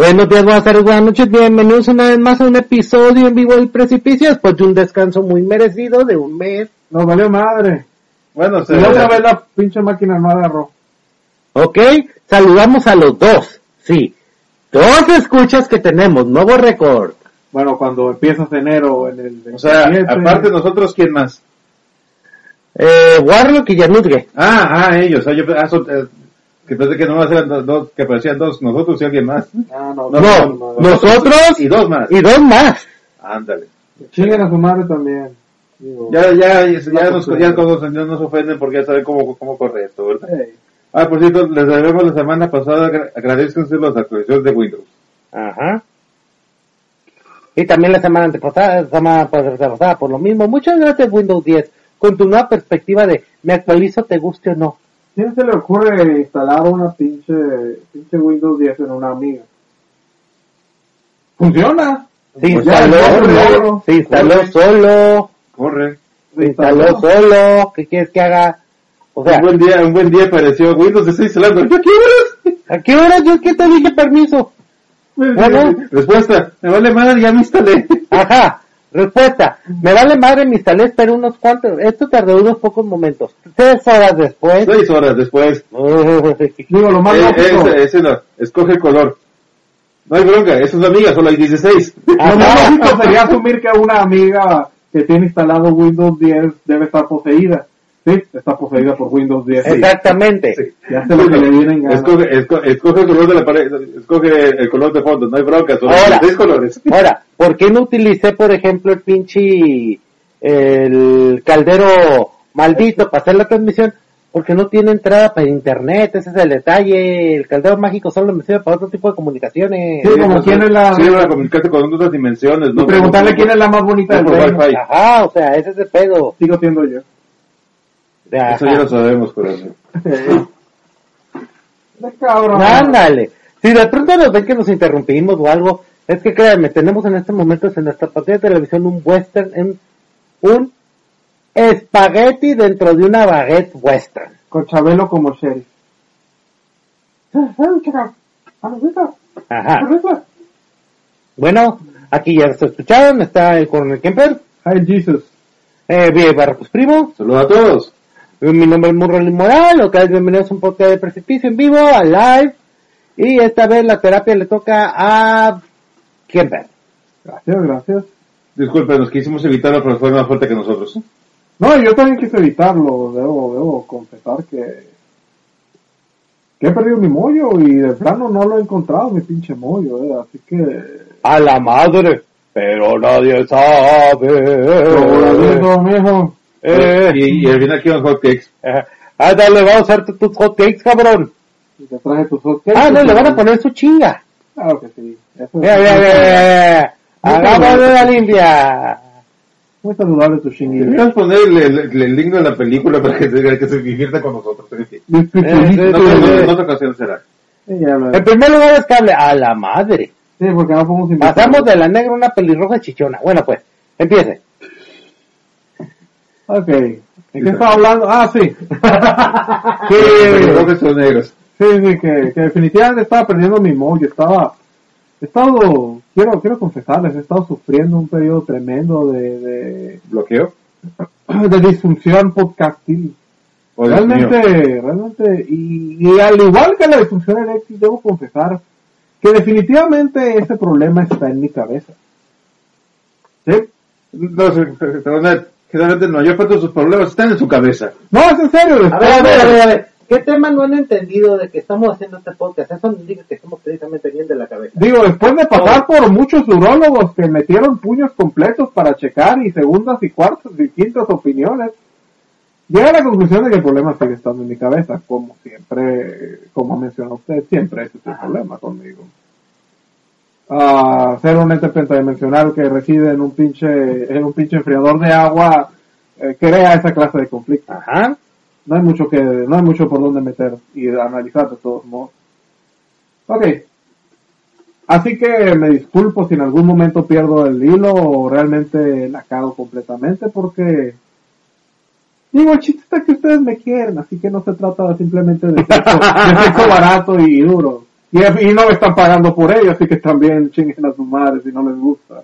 Buenos días, buenas tardes, buenas noches, bienvenidos una vez más a un episodio en vivo del precipicio después de un descanso muy merecido de un mes. Nos valió madre. Bueno, se Y otra vez la pinche máquina no agarró. ¿Ok? Saludamos a los dos, sí. Dos escuchas que tenemos, nuevo récord. Bueno, cuando empiezas enero en el O sea, 27, aparte nosotros, ¿quién más? Eh, Warlock y Yanutge. Ah, ah, ellos. Ah, yo, ah, son, eh, que pensé que no eran dos, dos, que parecían dos, nosotros y alguien más. Ah, no, No, no, No, no, nosotros Y dos más. y dos más. Ándale. Chinguen a su madre también. Digo, Ya, ya, ya, ya No, nos, ya todos ya nos ofenden porque ya saben cómo, cómo corre esto, ¿verdad? hey, Ah, por cierto, les debemos la semana pasada, agra- agradezcanse las actualizaciones de Windows. Ajá. Y también la semana antepasada, semana pasada, por lo mismo. Muchas gracias Windows 10. Con tu nueva perspectiva de me actualizo, te guste o no. ¿Quién se le ocurre instalar una pinche, pinche Windows 10 en una amiga? Funciona. Se Pues ya, instaló, se instaló corre. solo, Corre. se instaló solo. ¿Qué quieres que haga? O sea, un buen día, un buen día apareció Windows, está instalando. ¿Ya qué horas? ¿a qué hora yo que te dije permiso? Bueno. Respuesta, me vale madre, ya me instalé. Ajá. Respuesta. Me vale madre, me instalé, pero unos cuantos. Esto tardó unos pocos momentos. Tres horas después. Seis horas después. Digo, lo más Eh, lógico, ese, ese no, escoge el color. No hay bronca, es una amiga, solo hay 16. lo más lógico sería asumir que una amiga que tiene instalado Windows 10 debe estar poseída. Sí, está poseída por Windows 10. Exactamente. Sí. Y hace lo que le viene en gana. Escoge, esco- escoge el color de la pared, escoge el color de fondo, no hay bronca, hay Ahora. 16 colores. Ahora, ¿por qué no utilicé, por ejemplo, el pinche, el caldero maldito para hacer la transmisión? Porque no tiene entrada para internet, ese es el detalle. El caldero mágico solo me sirve para otro tipo de comunicaciones. Sí, como quién es la... Sí, para comunicarte con otras dimensiones, y ¿no? preguntarle quién es la más bonita del. Ajá, o sea, ese es el pedo. Sigo siendo yo. Ajá. Eso ya lo sabemos, corazón. Cabrón. Ándale. Si de pronto nos ven que nos interrumpimos o algo, es que créanme, tenemos en este momento en nuestra pantalla de televisión un western, en un espagueti dentro de una baguette western. Con Chabelo como sheriff. Ajá. Bueno, aquí ya se escucharon, está el coronel Kemper, Hi Jesus. eh, Vive Barracos Primo, Saludos a todos. Eh, mi nombre es Murrell Moral, otra vez bienvenidos a un podcast de precipicio en vivo, a live, y esta vez la terapia le toca a Kemper. Gracias, gracias. Disculpen, nos quisimos evitarlo, pero fue más fuerte que nosotros. No, yo también quise evitarlo. Debo, debo confesar que, que he perdido mi mollo y de plano no lo he encontrado, mi pinche mollo, eh. Así que... A la madre, pero nadie sabe. Mismo, mijo. Eh, Y, y al final quieren hotcakes. eh, ándale, vamos a hacer tu- tus hotcakes, cabrón. Y te traje tus hotcakes. Ah, no, le van a poner su chinga. Claro que sí. Eso Mira, mira, mira. Hagamos de la limpia. Muy saludable tu chinguillo. Deberíamos poner el, el- el link de la película para que se, que se divierta con nosotros. Eh. En otra- ocasión será. Sí, En primer lugar es cable. A la madre. Sí, porque no podemos invitar. Pasamos de la negra a una pelirroja chichona. Bueno, pues, empiece. Ok. ¿En qué estaba hablando? Ah, sí. Sí, son negros. sí, sí, que, que definitivamente estaba perdiendo mi mollo. Estaba, he estado, quiero, quiero confesarles, he estado sufriendo un periodo tremendo de, de, ¿Bloqueo? de disfunción podcastil. Oh, realmente, realmente, y, y al igual que la disfunción eréctil, debo confesar que definitivamente ese problema está en mi cabeza. ¿Sí? No, se- generalmente no, yo cuento sus problemas, están en su cabeza. No, es en serio. A ver, a ver, a ver, a ver. ¿Qué tema no han entendido de que estamos haciendo este podcast? Eso nos indica que estamos precisamente bien de la cabeza. Digo, después de pasar por muchos urólogos que metieron puños completos para checar y segundas y cuartas y quintas opiniones, llegué a la conclusión de que el problema sigue estando en mi cabeza, como siempre, como mencionó usted, siempre ese es el problema conmigo. Ah, ser un ente pentadimensional que reside en un pinche, en un pinche enfriador de agua, eh, crea esa clase de conflicto. Ajá. No hay mucho que, no hay mucho por donde meter y analizar de todos modos. Ok. Así que me disculpo si en algún momento pierdo el hilo o realmente la cago completamente porque digo, el chiste está que ustedes me quieren, así que no se trata simplemente de sexo, de sexo barato y duro. Y, y no me están pagando por ello, así que también chinguen a sus madres si no les gusta.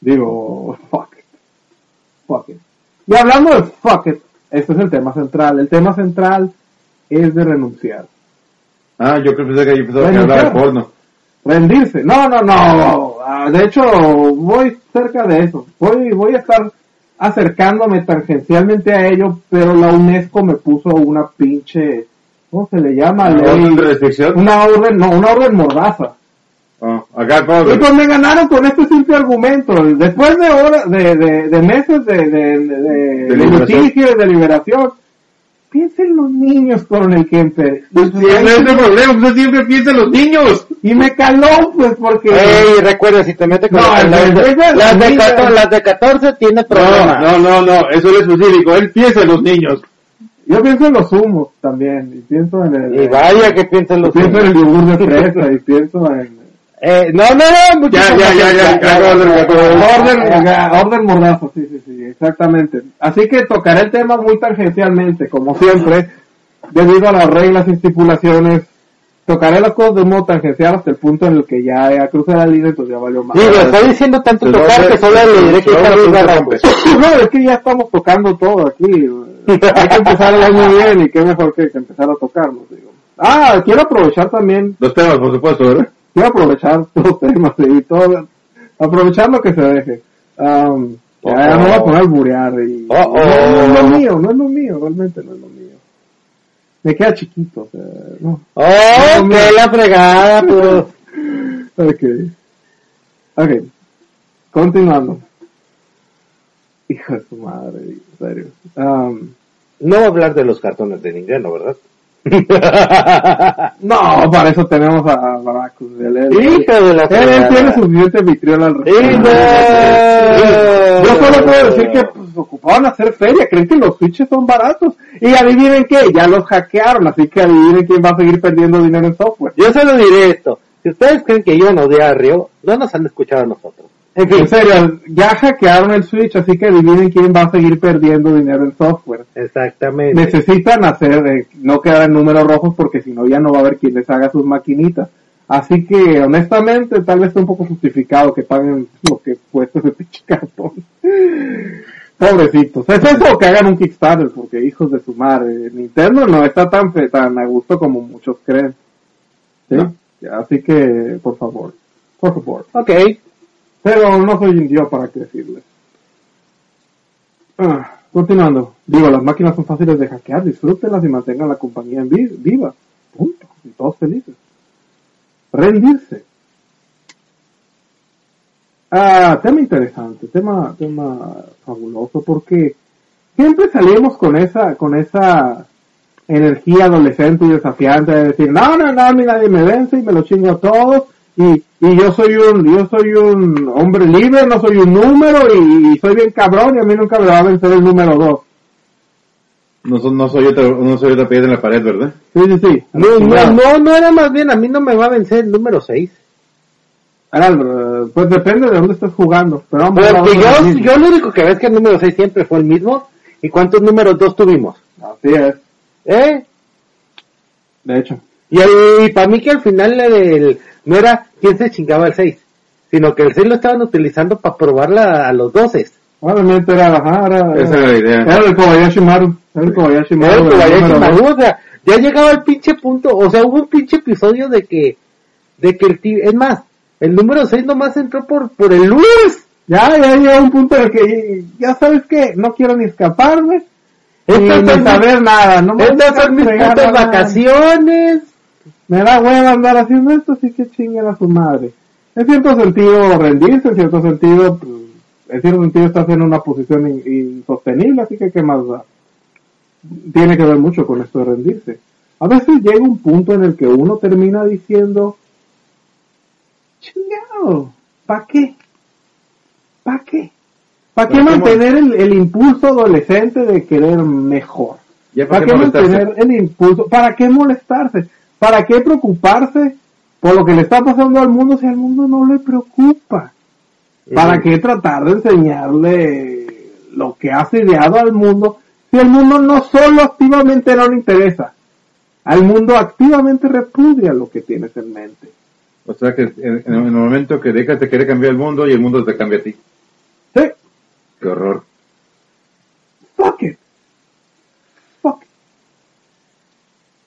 Digo, fuck it. Fuck it. Y hablando de fuck it, este es el tema central. El tema central es de renunciar. Ah, yo creo que yo pensaba que hablaba de porno. Rendirse. No, no, no. Ah, De hecho, voy cerca de eso. Voy, voy a estar acercándome tangencialmente a ello, pero la UNESCO me puso una pinche, ¿cómo se le llama? ¿Orden Ley. de restricción? Una orden, no, una orden mordaza. Ah, acá, Y pues me ganaron con este simple argumento. Después de horas, de, de, de meses de, de, de, de, de liberación. litigio y de liberación, piensen los niños, coronel Kemper. Pues ese problema, usted siempre piensa en los niños. Y me caló, pues, porque... Ey, recuerda, si te metes con No, las, el- las de, el- el- las de el- 14, las de 14 tiene problema. No, no, no, no, eso es específico, él piensa en los niños. Yo pienso en los humos también, y pienso en el... Y vaya que piensan los pienso en el yogur de fresa, y pienso en... Eh, no, no, no, Ya, ya, ya, ya, ya, orden, Orden, orden mordazo, sí, sí, sí, exactamente. Así que tocaré el tema muy tangencialmente, como siempre, debido a las reglas y estipulaciones. Tocaré las cosas de un modo tangencial hasta el punto en el que ya, ya crucé la línea, entonces ya valió más. Digo, está diciendo tanto tocar que solo le diré que está No, es que ya estamos tocando todo aquí. Hay que empezar el año bien y qué mejor que, que empezar a tocarnos, digo. Ah, quiero aprovechar también Los temas, por supuesto, ¿verdad? quiero aprovechar los temas y todo, aprovechar lo que se deje. Um, ya Oh, no voy a oh. poner a alburear y Oh, oh. no, no es lo mío, no es lo mío, realmente no es lo mío. Me queda chiquito, o sea, no. Oh, No, mira. la fregada, pues. Ok. Ok. Continuando. Hijo de su madre, en serio. Um, No a hablar de los cartones de ninguno, ¿verdad? no, para eso tenemos a Baracus. Hijo de la él- tiene suficiente vitriol al respecto. Yo solo puedo decir que pues, ocupaban hacer feria, creen que los switches son baratos. Y adivinen qué, ya los hackearon, así que adivinen quién va a seguir perdiendo dinero en software. Yo solo diré esto. Si ustedes creen que yo no a Río, no nos han escuchado a nosotros. En En serio, ya hackearon el switch, así que adivinen quién va a seguir perdiendo dinero en software. exactamente. Necesitan hacer, eh, no quedar en números rojos porque si no ya no va a haber quien les haga sus maquinitas. Así que honestamente tal vez esté un poco justificado que paguen lo que cuesta ese pinche cartón. Pobrecitos. Es eso que hagan un Kickstarter porque hijos de su madre. Nintendo no está tan, tan a gusto como muchos creen. ¿Sí? No. Así que, por favor. Por favor. Ok. Pero no soy yo para qué decirles. Ah, continuando. Digo, las máquinas son fáciles de hackear, disfrútenlas y mantengan la compañía en vi- viva. Punto. Y todos felices. Rendirse. Ah, tema interesante, tema, tema fabuloso, porque siempre salimos con esa, con esa energía adolescente y desafiante de decir, no, no, no, a nadie me vence y me lo chingo a todos, y, y yo soy un, yo soy un hombre libre, no soy un número, y, y soy bien cabrón, y a mí nunca me va a vencer el número dos. No, no soy otra, no soy otra piedra en la pared, ¿verdad? Sí, sí, sí. No, no, no, no era más bien, a mí no me va a vencer el número 6. Ahora, eh, pues depende de dónde estés jugando, pero a Porque yo, yo lo único que ves que el número 6 siempre fue el mismo. ¿Y cuántos números 2 tuvimos? Así es, ¿Eh? de hecho. Y, y para mí que al final el, no era quién se chingaba el 6, sino que el 6 lo estaban utilizando para probarla a los 12. Obviamente era, ajá, era, Esa era la idea. era el Kobayashi Maru, era el Kobayashi Era Maru. el del Kobayashi. Maru, o sea, ya llegaba el pinche punto, o sea, hubo un pinche episodio de que, de que el tío, es más, el número 6 nomás entró por, por el lunes. Ya, ya llega un punto en el que, ya sabes que no quiero ni escaparme, ni, Estas ni son saber nada, no me Estas son mis putas vacaciones. Me da hueva andar haciendo esto, así que chinguen a su madre. En cierto sentido, rendirse, en cierto sentido, pues, en cierto sentido estás en una posición in- insostenible, así que qué más da. Tiene que ver mucho con esto de rendirse. A veces llega un punto en el que uno termina diciendo, chingado, ¿para qué? ¿Para qué? ¿Para qué ¿Para qué mantener el, el impulso adolescente de querer mejor? ¿Para ¿para qué mantener el impulso? ¿Para qué molestarse? ¿Para qué preocuparse por lo que le está pasando al mundo si al mundo no le preocupa? ¿Para qué tratar de enseñarle lo que has ideado al mundo si el mundo no solo activamente no le interesa? Al mundo activamente repudia lo que tienes en mente. O sea que en, en el momento que dejas de querer cambiar el mundo y el mundo te cambia a ti. Sí, Qué horror. fuck it. Fuck it.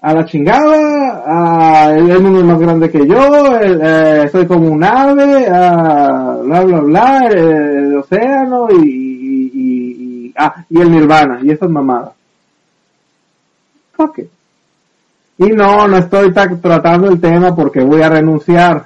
A la chingada, a, el, mundo es más grande que yo, el, eh, soy como un ave, a, bla bla bla, el, el océano y, y, ah, y el nirvana, y esas mamadas. Fuck it. Y no, no estoy ta- tratando el tema porque voy a renunciar.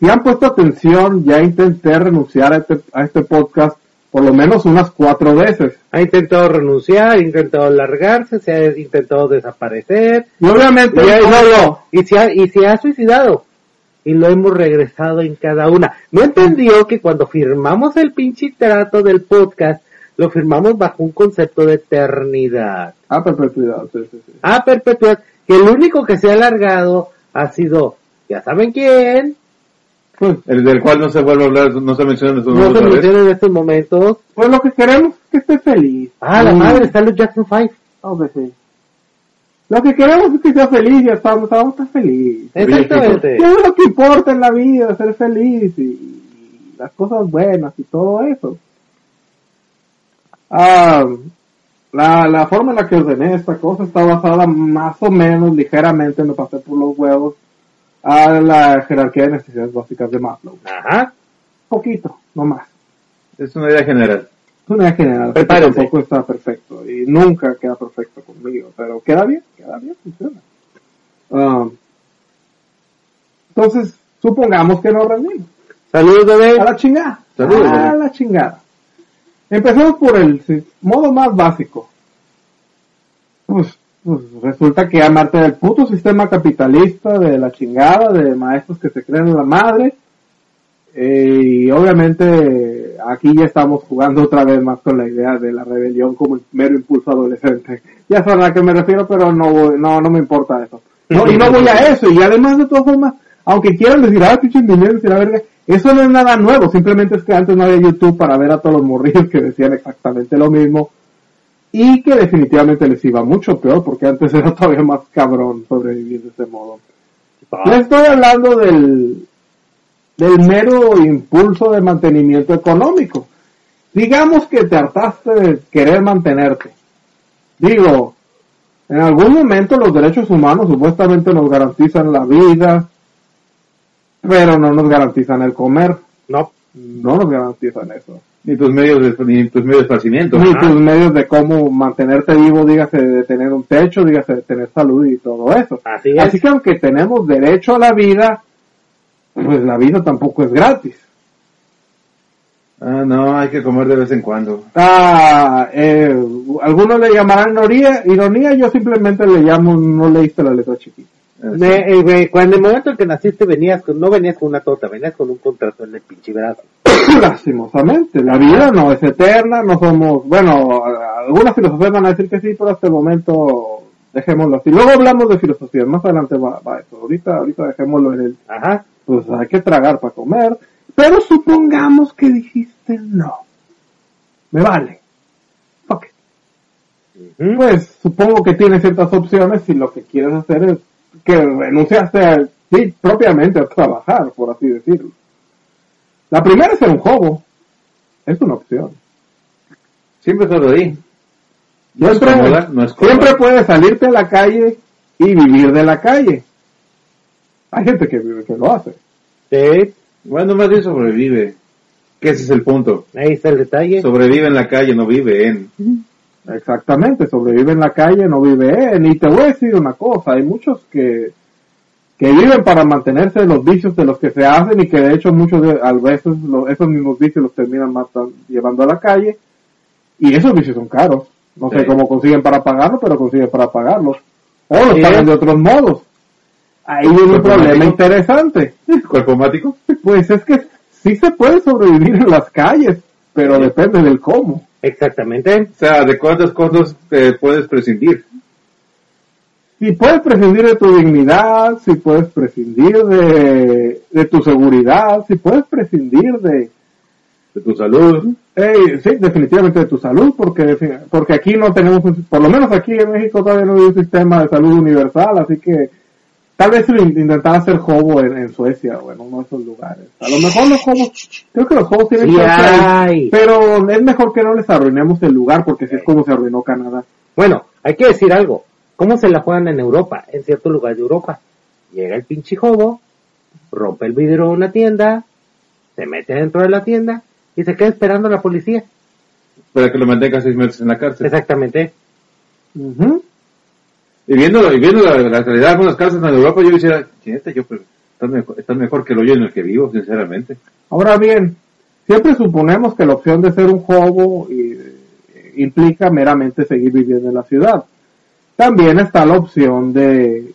Si han puesto atención, ya intenté renunciar a este, a este podcast por lo menos unas cuatro veces. Ha intentado renunciar, ha intentado largarse, se ha intentado desaparecer. Y obviamente, Y, no, no, y se ha, y se ha suicidado. Y lo hemos regresado en cada una. No entendió que cuando firmamos el pinche trato del podcast, lo firmamos bajo un concepto de eternidad. a perpetuidad, sí, sí, sí. A perpetuidad. Que el único que se ha alargado ha sido, ya saben quién, Pues, El del cual no se vuelve a hablar, no se menciona en estos no se menciona en estos momentos. pues lo que queremos es que esté feliz. Ah, la Mm. madre, está los Jackson 5. Hombre, sí. Lo que queremos es que sea feliz, ya estamos, estamos tan feliz. Exactamente. Y es lo que importa en la vida, ser feliz y, y las cosas buenas y todo eso. Ah, la, la forma en la que ordené esta cosa está basada más o menos ligeramente, me pasé por los huevos, a la jerarquía de necesidades básicas de Maslow. Ajá. Poquito, no más. Es una idea general. Es una idea general, Prepárense. tampoco está perfecto y nunca queda perfecto conmigo, pero queda bien, queda bien, funciona. Um, entonces, supongamos que nos rendimos. Saludos, bebé. A la chingada. Saludos, a bebé. la chingada. Empecemos por el modo más básico. Pues, pues resulta que amarte del puto sistema capitalista, de la chingada, de maestros que se creen en la madre. eh, y obviamente aquí ya estamos jugando otra vez más con la idea de la rebelión como el mero impulso adolescente. Ya saben a qué me refiero, pero no, voy- no, no me importa eso. No, y no voy a eso, y además de todas formas, aunque quieran decir, ah, pinche y la verga, eso no es nada nuevo, simplemente es que antes no había YouTube para ver a todos los morrillos que decían exactamente lo mismo, y que definitivamente les iba mucho peor, porque antes era todavía más cabrón sobrevivir de ese modo. Les estoy hablando del, del mero impulso de mantenimiento económico. Digamos que te hartaste de querer mantenerte. Digo, en algún momento los derechos humanos supuestamente nos garantizan la vida, pero no nos garantizan el comer. No. No nos garantizan eso. Ni tus medios de, ni tus medios de esparcimiento. Ni tus medios de cómo mantenerte vivo, dígase de tener un techo, dígase de tener salud y todo eso. Así es. Así que aunque tenemos derecho a la vida, pues la vida tampoco es gratis. Ah, no, hay que comer de vez en cuando. Ah, eh, algunos le llamarán ironía, ironía, yo simplemente le llamo no leíste la letra chiquita. Me- eh, güey, cuando en el momento en que naciste venías con, no venías con una tota, venías con un contrato en el pinche brazo. Lastimosamente, la vida no es eterna, no somos, bueno, algunas filosofías van a decir que sí, pero hasta el momento dejémoslo así. Luego hablamos de filosofía, más adelante va, va eso. Ahorita, ahorita dejémoslo en el, Ajá. pues hay que tragar para comer, pero supongamos que dijiste no. Me vale. Ok. Pues supongo que tienes ciertas opciones si lo que quieres hacer es que renunciaste a, sí, propiamente a trabajar, por así decirlo. La primera es ser un juego. Es una opción. Siempre. No cómoda, no es cómoda. siempre puedes salirte a la calle y vivir de la calle. Hay gente que, vive- que lo hace. Sí, Bueno, más bien sobrevive. Que ese es el punto. ahí está el detalle. Sobrevive en la calle, no vive en. Exactamente, sobrevive en la calle, no vive en. Y te voy a decir una cosa, hay muchos que, que viven para mantenerse de los vicios de los que se hacen y que de hecho muchos de, a veces lo- esos mismos vicios los terminan matan- llevando a la calle. Y esos vicios son caros. No sé cómo consiguen para pagarlos, pero consiguen para pagarlos. O los Sí. pagan de otros modos. Ahí viene un problema interesante. Cuerpo mático. Pues es que sí se puede sobrevivir en las calles, pero Sí. depende del cómo. Exactamente. O sea, ¿de cuántas cosas te puedes prescindir? Si puedes prescindir de tu dignidad, si puedes prescindir de, de tu seguridad, si puedes prescindir de, de tu salud. Eh, sí, definitivamente de tu salud, porque porque aquí no tenemos, un- por lo menos aquí en México todavía no hay un sistema de salud universal, así que tal vez si lo in- intentara hacer hobo en, en Suecia o en uno de esos lugares. A lo mejor los hobos, creo que los hobos tienen Sí ahí, hay. pero es mejor que no les arruinemos el lugar, porque así es como se arruinó Canadá. Bueno, hay que decir algo. ¿Cómo se la juegan en Europa? En cierto lugar de Europa. Llega el pinche jobo, rompe el vidrio de una tienda, se mete dentro de la tienda y se queda esperando a la policía. Para que lo mantenga seis meses en la cárcel. Exactamente. Ujú. Y viendo, y viendo la, la calidad de algunas casas en Europa, yo decía, "Chineta, yo, pero están mejor, están mejor que el hoyo en el que vivo, sinceramente. Ahora bien, siempre suponemos que la opción de ser un hobo y- eh, implica meramente seguir viviendo en la ciudad. También está la opción de,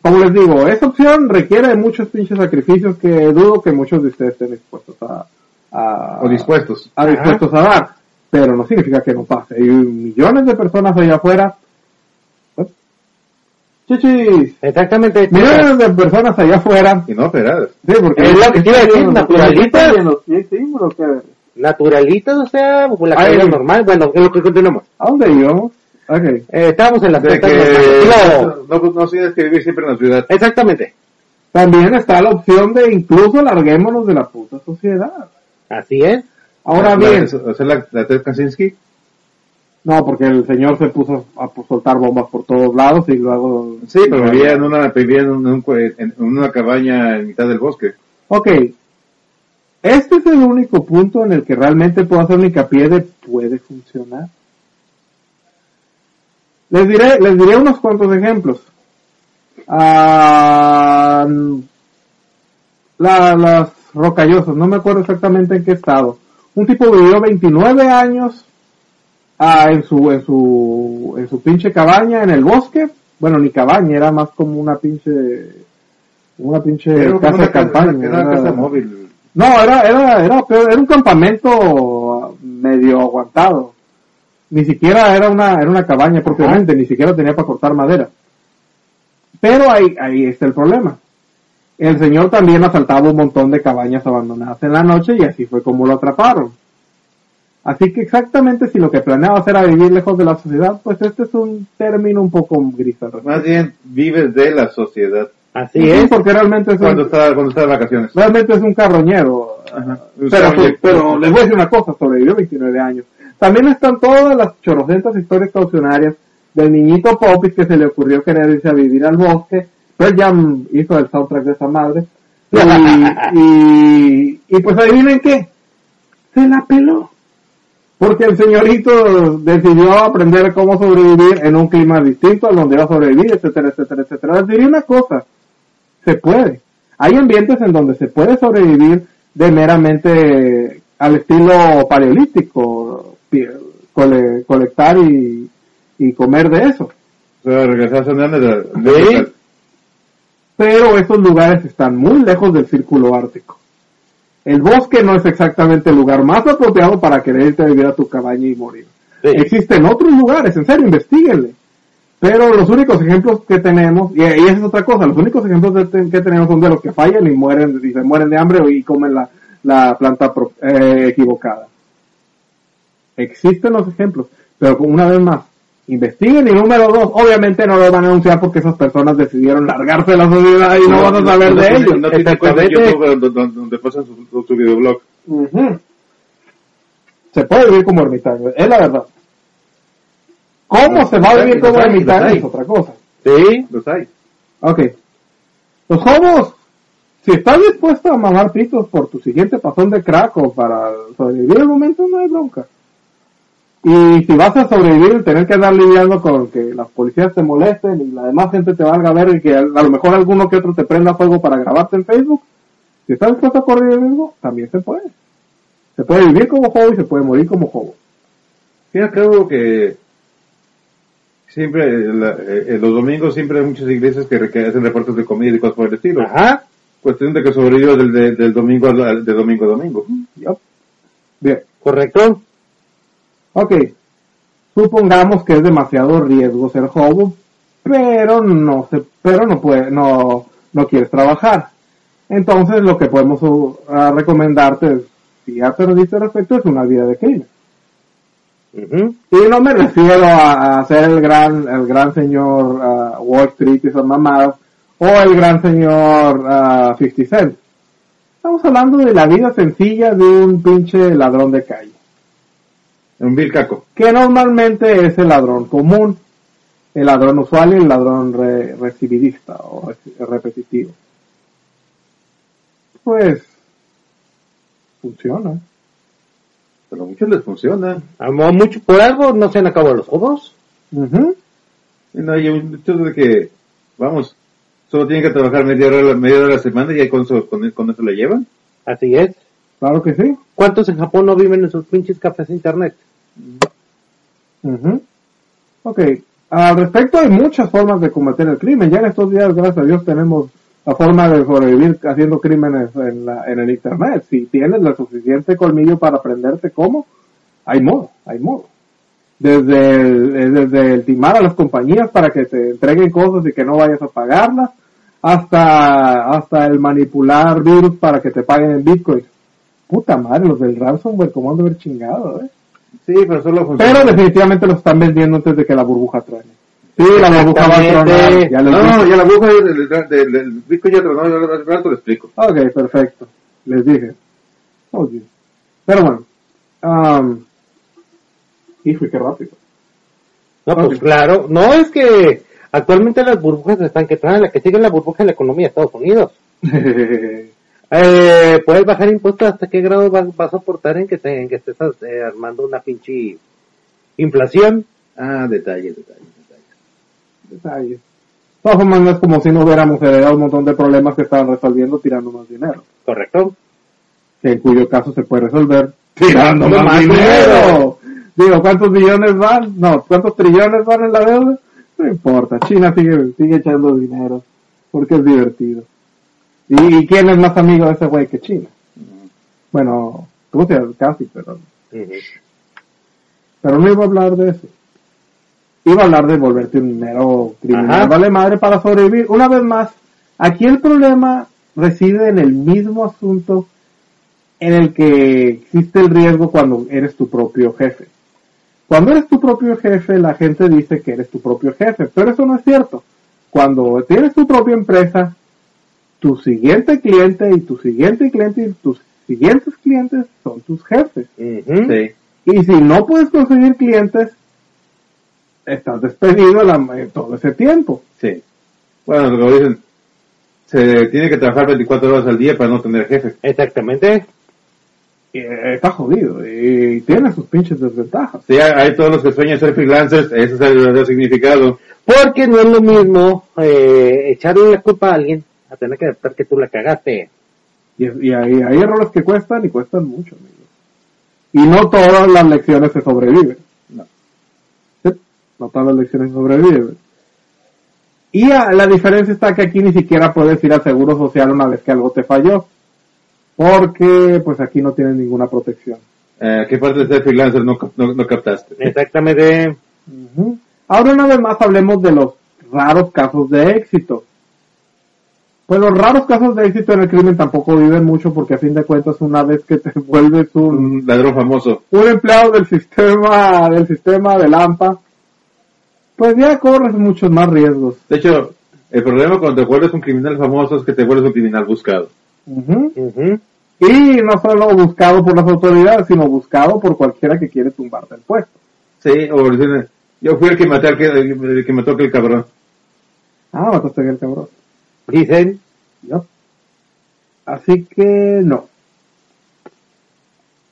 como les digo, esa opción requiere de muchos pinches sacrificios que dudo que muchos de ustedes estén dispuestos a, a, O dispuestos. a dispuestos a dar. Pero no significa que no pase. Hay millones de personas allá afuera. ¿Eh? Chichis. Exactamente. Millones de personas allá afuera. Y no operadas. Sí, porque Es lo que a decir, naturalitas. Sí, sí, pero qué- Naturalitas, o sea, pues, la caída normal. Bueno, es lo que continuamos. ¿A dónde íbamos? Ok. Eh, estábamos en que normales. no, no, no tienes que vivir siempre en la ciudad. Exactamente. También está la opción de incluso larguémonos de la puta sociedad. Así es. Ahora La- bien, Hacer la, la Ted Kaczynski. no, porque el señor se puso a soltar bombas por todos lados y luego... Sí, pero vivía en una, vivía en, un- en un- en una cabaña en mitad del bosque. Ok. Este es el único punto en el que realmente puedo hacer un hincapié de puede funcionar. Les diré, les diré unos cuantos ejemplos. Ah, la- las rocallosas, no me acuerdo exactamente en qué estado. Un tipo vivió 29 años ah, en su, en su, en su pinche cabaña en el bosque. Bueno, ni cabaña, era más como una pinche, una pinche Era casa una de campaña. Era una casa móvil. no, era, era, era, era un campamento medio aguantado. Ni siquiera era una, era una cabaña propiamente, ni siquiera tenía para cortar madera. Pero ahí, ahí está el problema. El señor también asaltaba un montón de cabañas abandonadas en la noche y así fue como lo atraparon. Así que exactamente si lo que planeaba era vivir lejos de la sociedad, pues este es un término un poco gris. Más bien, vives de la sociedad. Así Sí, es. porque realmente es Cuando un, está, cuando está de vacaciones. realmente es un carroñero. Un Pero, carroñero. pero les voy a decir una cosa, sobrevivió 29 años. También están todas las chorrocentas historias caucionarias del niñito Popis que se le ocurrió querer irse a vivir al bosque. Pearl Jam hizo el soundtrack de esa madre. Y, y, y pues adivinen qué, se la peló. Porque el señorito decidió aprender cómo sobrevivir en un clima distinto a donde iba a sobrevivir, etcétera, etcétera, etcétera. Les diré una cosa, se puede. Hay ambientes en donde se puede sobrevivir de meramente al estilo paleolítico, cole- colectar y, y comer de eso. Regresar a de, Pero esos lugares están muy lejos del círculo ártico. El bosque no es exactamente el lugar más apropiado para querer irte a vivir a tu cabaña y morir. Sí. Existen otros lugares, en serio, investiguenle. Pero los únicos ejemplos que tenemos, y, esa es otra cosa, los únicos ejemplos que tenemos son de los que fallan y mueren, y se mueren de hambre y comen la, la planta pro- eh, equivocada. Existen los ejemplos, pero una vez más, investiguen y número dos, obviamente no lo van a anunciar porque esas personas decidieron largarse de la sociedad y no, van a saber no de ellos. No Exactamente. YouTube donde, donde, donde pasan su, su, su videoblog. Ujú. Se puede vivir como ermitaño, es la verdad. ¿Cómo No, se va a vivir como ermitaño? Es otra cosa. Sí. Los hay. Ok. Los hobos, si estás dispuesto a mamar pitos por tu siguiente pasón de crack o para sobrevivir el momento, no hay bronca. Y si vas a sobrevivir tener que andar lidiando con que las policías te molesten y la demás gente te valga ver y que a, a lo mejor alguno que otro te prenda fuego para grabarte en Facebook, si estás dispuesto a correr el riesgo, también se puede. Se puede vivir como hobo y se puede morir como hobo. Fíjate creo que siempre, la- eh, los domingos siempre hay muchas iglesias que hacen reportes de comida y cosas por el estilo. Ajá. Cuestión de que sobreviva del, del, del domingo al, al- de domingo a domingo. Yup. Bien. Correcto. Ok, supongamos que es demasiado riesgo ser hobo, pero no se, pero no puede, no, no quieres trabajar. Entonces lo que podemos uh, ah, recomendarte es si ya perdiste respeto es una vida de crimen. Y no me refiero a, a ser el gran, el gran señor ah, Wall Street y esas mamadas, o el gran señor ah, 50 Cent. Estamos hablando de la vida sencilla de un pinche ladrón de calle. Un Bill Caco. Que normalmente es el ladrón común, el ladrón usual y el ladrón re- recidivista o re- repetitivo. Pues, funciona. Pero a muchos les funciona. A mucho, por algo no se han acabado los ojos. Ujú. Y no hay un hecho de que, vamos, solo tienen que trabajar media hora, media hora a la semana y ahí con eso, con, con eso la llevan. Así es. Claro que sí. ¿Cuántos en Japón no viven en sus pinches cafés de internet? Ujú. Ok, al respecto hay muchas formas de cometer el crimen. Ya en estos días, gracias a Dios, tenemos la forma de sobrevivir haciendo crímenes en el Internet. Si tienes el suficiente colmillo para aprenderte cómo, hay modo, hay modo. Desde el, eh, desde el timar a las compañías para que te entreguen cosas y que no vayas a pagarlas, hasta, hasta el manipular virus para que te paguen en Bitcoin. Puta madre, los del ransomware, cómo han de haber chingado, eh. Sí, pero solo funciona. Pero definitivamente lo están vendiendo antes de que la burbuja truene. Sí, la burbuja va a tronar. Ya No, dije. ya la bruja del, del, del, del Bitcoin ya tronó, yo al rato lo explico. Ok, perfecto. Les dije. Ok. Pero bueno. Um, hijo, y qué rápido. No, pues claro. No, es que actualmente las burbujas están que traen la que sigue la burbuja en la economía de Estados Unidos. Eh, puedes bajar impuestos hasta qué grado vas, vas a soportar en que, te, en que estés eh, armando una pinche inflación. Ah, detalles, detalles, detalles. Detalles. De todas formas, no es como si no hubiéramos heredado un montón de problemas que estaban resolviendo tirando más dinero. ¿Correcto? Que en cuyo caso se puede resolver tirando más más, dinero. dinero. Digo, ¿cuántos billones van? No, ¿cuántos trillones van en la deuda? No importa, China sigue, sigue echando dinero, porque es divertido. ¿Y, quién es más amigo de ese güey que China? Bueno, Rusia casi, pero, pero no iba a hablar de eso. Iba a hablar de volverte un mero criminal, Ajá. vale madre para sobrevivir. Una vez más, aquí el problema reside en el mismo asunto en el que existe el riesgo cuando eres tu propio jefe. Cuando eres tu propio jefe, la gente dice que eres tu propio jefe, pero eso no es cierto. Cuando tienes tu propia empresa, tu siguiente cliente y tu siguiente cliente y tus siguientes clientes son tus jefes. Sí. Y si no puedes conseguir clientes, estás despedido la- todo ese tiempo. Sí. Bueno, como dicen, se tiene que trabajar 24 horas al día para no tener jefe. Exactamente. Y, está jodido y tiene sus pinches desventajas. Sí, hay hay todos los que sueñan ser freelancers, ese es el verdadero significado. Porque no es lo mismo eh, echarle la culpa a alguien a tener que aceptar que tú la cagaste. Y, y hay, hay errores que cuestan y cuestan mucho, amigos. Y no todas las lecciones se sobreviven. No. Sí, no todas las lecciones se sobreviven. Y a- la diferencia está que aquí ni siquiera puedes ir al seguro social una vez que algo te falló. Porque pues aquí no tienes ninguna protección. Eh, ¿Qué parte de ser freelancer no, cap- no, no captaste? Exactamente. Ahora una vez más hablemos de los raros casos de éxito. Pues los raros casos de éxito en el crimen tampoco viven mucho porque a fin de cuentas una vez que te vuelves un, Un ladrón famoso. un empleado del sistema, del sistema de Lampa, pues ya corres muchos más riesgos. De hecho, el problema cuando te vuelves un criminal famoso es que te vuelves un criminal buscado. Ujú. Ujú. Y no solo buscado por las autoridades, sino buscado por cualquiera que quiere tumbarte el puesto. Sí, o yo fui el que maté al que, el que mató aquel cabrón. Ah, mataste a el cabrón. Dicen, ¿no? Así que no.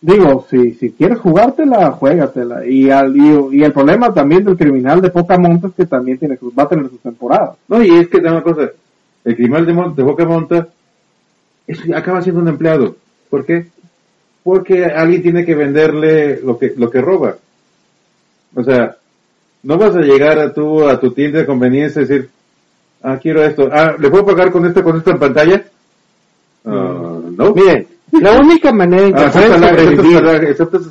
Digo, si, si quieres jugártela, juégatela. Y, al, y, el problema también del criminal de poca monta es que también tiene va a tener sus temporadas. No, y es que, una cosa, el criminal de, de Boca Monta acaba siendo un empleado. ¿Por qué? Porque alguien tiene que venderle lo que, lo que roba. O sea, no vas a llegar a tu, a tu tienda de conveniencia y decir, ah, quiero esto, ah, ¿le puedo pagar con esto, con esto en pantalla? Ah, no. miren, la única manera en que Ah, puedes sobrevivir,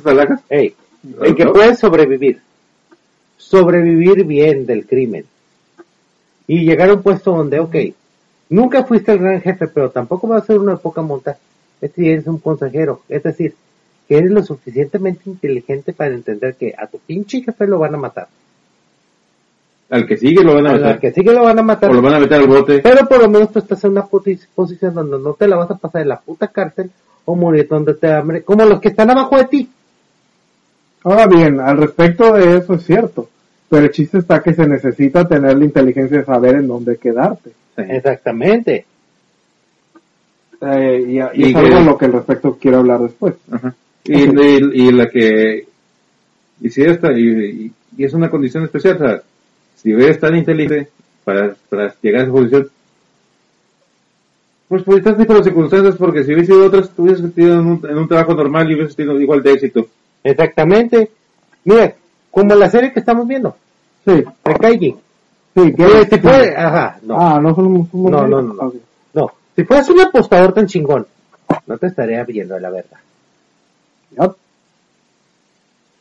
alhajas-. Ey, en que ¿No? puedes sobrevivir, sobrevivir bien del crimen y llegar a un puesto donde, ok, nunca fuiste el gran jefe, pero tampoco vas a ser una poca monta, es decir, eres un consejero, es decir, que eres lo suficientemente inteligente para entender que a tu pinche jefe lo van a matar. Al que sigue lo van a Al matar. que sigue lo van a matar. O lo van a meter al bote. Pero por lo menos tú estás en una posición donde no te la vas a pasar en la puta cárcel o morir donde te hambre, como los que están abajo de ti. Ahora bien, al respecto de eso es cierto, pero el chiste está que se necesita tener la inteligencia de saber en dónde quedarte. Sí. Exactamente. Eh, y, y Y es algo que- en lo que al respecto quiero hablar después. Ajá. Y, y, y la que y si esta y, y- y es una condición especial o sea, si eres tan inteligente para, para llegar a esa posición pues por estas tipo de circunstancias porque si hubieras sido otras tú hubieras tenido en un, en un trabajo normal y hubieras tenido igual de éxito Exactamente. Mira, como la serie que estamos viendo, Sí, de Kaiji. sí, Que que si fuera- ajá, no, Ah, no somos, somos No, no, no, no. Si fueras un apostador tan chingón, no te estaría viendo la verdad. Ya.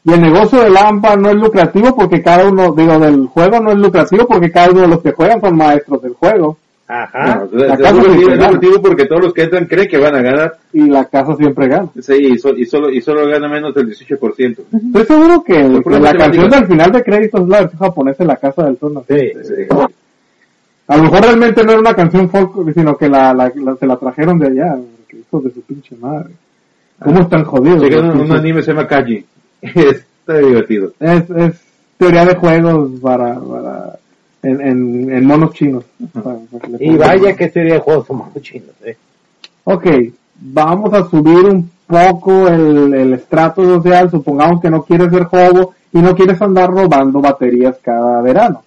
Y el negocio de Lampa no es lucrativo porque cada uno, digo, del juego no es lucrativo porque cada uno de los que juegan son maestros del juego. Ajá. No, es- la es casa es lucrativo porque todos los que entran creen que van a ganar Y la casa siempre gana. sí, y, so- y solo y solo gana menos del 18% Estoy seguro que, la canción del final de créditos es la versión japonesa de la casa del sol. ¿no? Sí. Sí. A lo mejor realmente no era una canción folk, sino que la, la, la- se la trajeron de allá. Que hijos de su pinche madre. ¿Cómo están jodidos? Los un, anime se llama Kaji está divertido Es, es teoría de juegos para, para en, en, en monos chinos. Para- para Y vaya que serie de juegos son muy chinos, eh. Ok, vamos a subir un poco el, el estrato social. Supongamos que no quieres ser juego y no quieres andar robando baterías cada verano.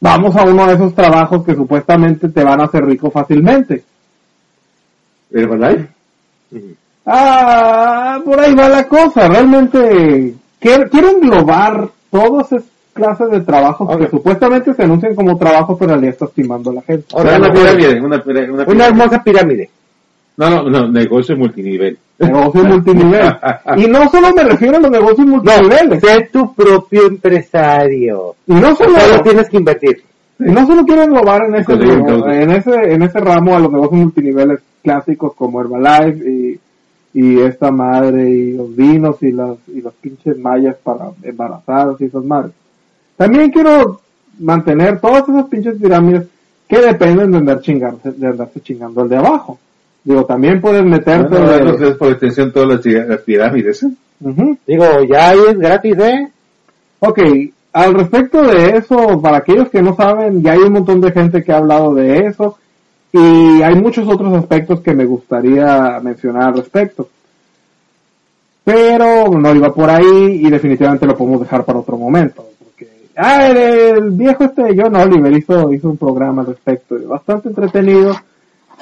Vamos a uno de esos trabajos que supuestamente te van a hacer rico fácilmente. Herbalife Ah, por ahí va la cosa. Realmente quiero, quiero englobar todas esas clases de trabajos que supuestamente se anuncian como trabajos, pero en realidad está estimando a la gente. Una pirámide, una, hermosa pirámide. No, no, no, negocio multinivel. Negocio multinivel. Y no solo me refiero a los negocios multiniveles. Sé tu propio empresario. Y no solo, Solo tienes que invertir. y no solo quiero englobar en ese, en ese, en ese ramo a los negocios multiniveles clásicos como Herbalife y, y esta madre y los vinos y las, y las pinches mallas para embarazadas y esas madres. También quiero mantener todas esas pinches pirámides que dependen de andar chingarse, de andarse chingando al de abajo. Digo, también puedes meterte es por extensión todas las, pi- las pirámides. Ujú. Digo, ya ahí es gratis, ¿eh? Ok, al respecto de eso, para aquellos que no saben, ya hay un montón de gente que ha hablado de eso y hay muchos otros aspectos que me gustaría mencionar al respecto. Pero no iba por ahí y definitivamente lo podemos dejar para otro momento. Porque, ah, el, viejo este John Oliver hizo, hizo un programa al respecto, bastante entretenido.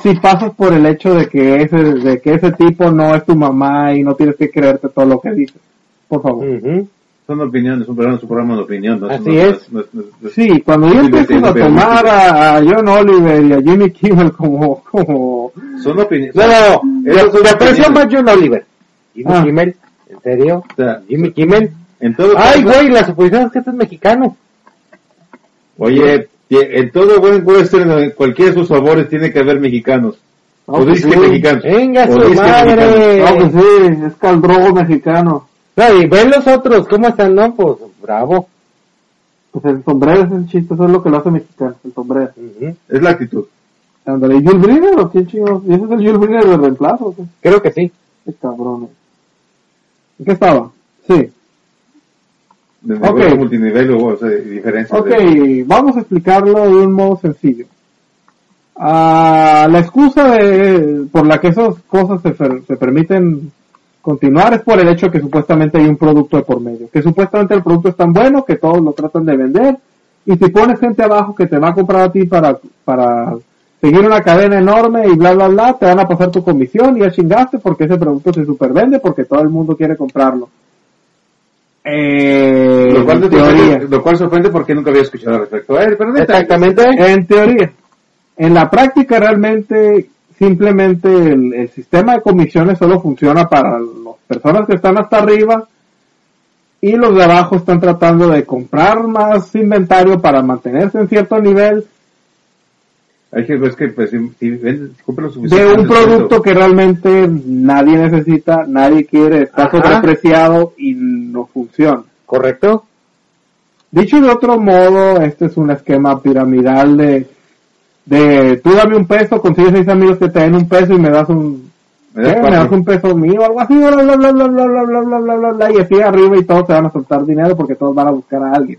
Si pasas por el hecho de que ese, de que ese tipo no es tu mamá y no tienes que creerte todo lo que dice. Por favor. Ujú. Son opiniones, un programa, es un programa de opinión. ¿no? Así No- es. no- Sí, cuando yo sí, a tomar a, a John Oliver y a Jimmy Kimmel como, como, Son opiniones. No, no, no. Te aprecio más John Oliver. Jimmy Ah. Kimmel. ¿En serio? O sea, Jimmy Kimmel. en todo Ay, caso- güey, la suposición es que este es mexicano. Oye, en todo buen western, en cualquiera de sus sabores tiene que haber mexicanos. o pues disque sí. mexicanos. Venga, su madre. mexicanos. no, pues sí, es caldrogo mexicano. No, y ven los otros, ¿cómo están? No, pues, bravo. Pues el sombrero es el chiste, eso es lo que lo hace mexicano, el sombrero. Es la actitud. Ándale, ¿y Jules Briner o quién chingos? ¿Y ese es el Jules Briner de reemplazo? o qué? Creo que sí. Qué cabrón. ¿En qué estaba? Sí. De Ok. negocio multinivel o, o sea, diferencias. Ok, de- vamos a explicarlo de un modo sencillo. Ah, la excusa de, por la que esas cosas se, se permiten continuar es por el hecho que supuestamente hay un producto de por medio. Que supuestamente el producto es tan bueno que todos lo tratan de vender. Y si pones gente abajo que te va a comprar a ti para, para seguir una cadena enorme y bla bla bla, te van a pasar tu comisión y ya chingaste porque ese producto se supervende porque todo el mundo quiere comprarlo. Eh, Lo cual, teoría. sorprende, lo cual sorprende porque nunca había escuchado al respecto. Pero Exactamente. En teoría. En la práctica realmente simplemente el, el sistema de comisiones solo funciona para las personas que están hasta arriba y los de abajo están tratando de comprar más inventario para mantenerse en cierto nivel Hay que ver que pues, si, lo de suficiente. un producto que realmente nadie necesita, nadie quiere, está Ajá. sobrepreciado y no funciona. ¿Correcto? Dicho de otro modo, este es un esquema piramidal de, de tú dame un peso, consigues seis amigos que te den un peso y me das un, Me das un peso mío, algo así, bla, bla, bla, bla, bla, bla, bla, bla, bla, bla, bla, y así arriba y todos se van a soltar dinero porque todos van a buscar a alguien.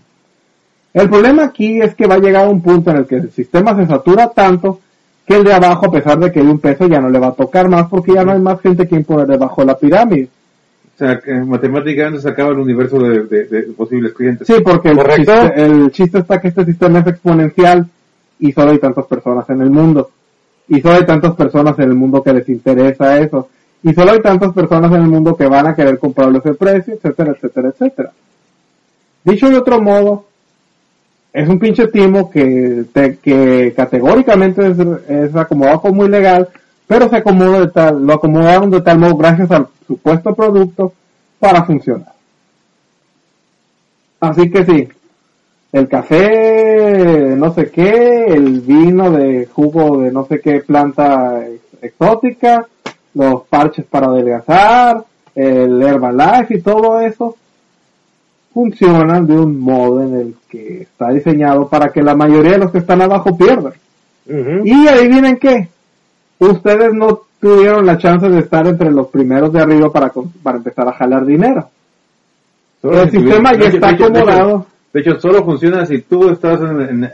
El problema aquí es que va a llegar a un punto en el que el sistema se satura tanto que el de abajo, a pesar de que hay un peso, ya no le va a tocar más porque ya no hay más gente quien poner debajo de la pirámide. O sea, que matemáticamente se acaba el universo de, de- de posibles clientes. Sí, porque el chiste, el chiste está que este sistema es exponencial y solo hay tantas personas en el mundo. Y solo hay tantas personas en el mundo que les interesa eso. Y solo hay tantas personas en el mundo que van a querer comprarlo ese precio, etcétera, etcétera, etcétera. Dicho de otro modo, es un pinche timo que, te- que categóricamente es, es acomodado como ilegal, pero se acomoda de tal, lo acomodaron de tal modo gracias al supuesto producto para funcionar. Así que sí, el café, no sé qué, el vino de jugo de no sé qué planta ex- exótica, los parches para adelgazar, el Herbalife y todo eso, funcionan de un modo en el que está diseñado para que la mayoría de los que están abajo pierdan. Ujú. Y adivinen qué, ustedes no tuvieron la chance de estar entre los primeros de arriba para, para empezar a jalar dinero. El si sistema ya está acomodado. De hecho, solo funciona si tú estás en, en,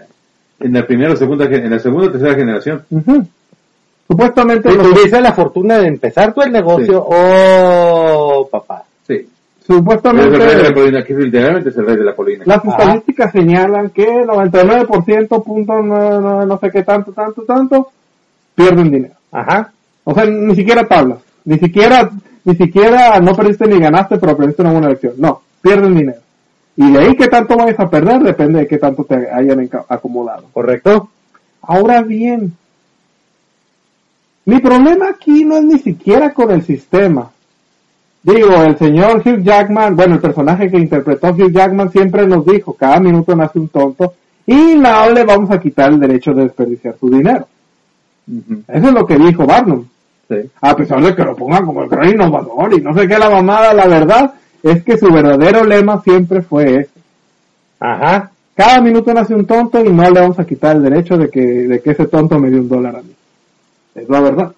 en la primera o segunda, en la segunda o tercera generación. Supuestamente los- tuviste la fortuna de empezar tú el negocio, oh, papá. Sí. Es el rey de la supuestamente colina, que literalmente es el rey de la colina. las estadísticas señalan que 99% punto no, no, no sé qué tanto, tanto, tanto, pierden dinero. Ajá. O sea, ni siquiera tablas, ni siquiera, ni siquiera no perdiste ni ganaste, pero perdiste una buena elección. No, pierden dinero. Y de ahí que tanto vayas a perder depende de qué tanto te hayan acomodado. ¿Correcto? Ahora bien, mi problema aquí no es ni siquiera con el sistema. Digo, el señor Hugh Jackman, bueno, el personaje que interpretó Hugh Jackman siempre nos dijo, cada minuto nace un tonto y no le vamos a quitar el derecho de desperdiciar su dinero. Eso es lo que dijo Barnum. Sí. A pesar de que lo pongan como el gran innovador y no sé qué la mamada, la verdad es que su verdadero lema siempre fue ese. Ajá. Cada minuto nace un tonto y no le vamos a quitar el derecho de que, de que ese tonto me dé un dólar a mí. Es la verdad.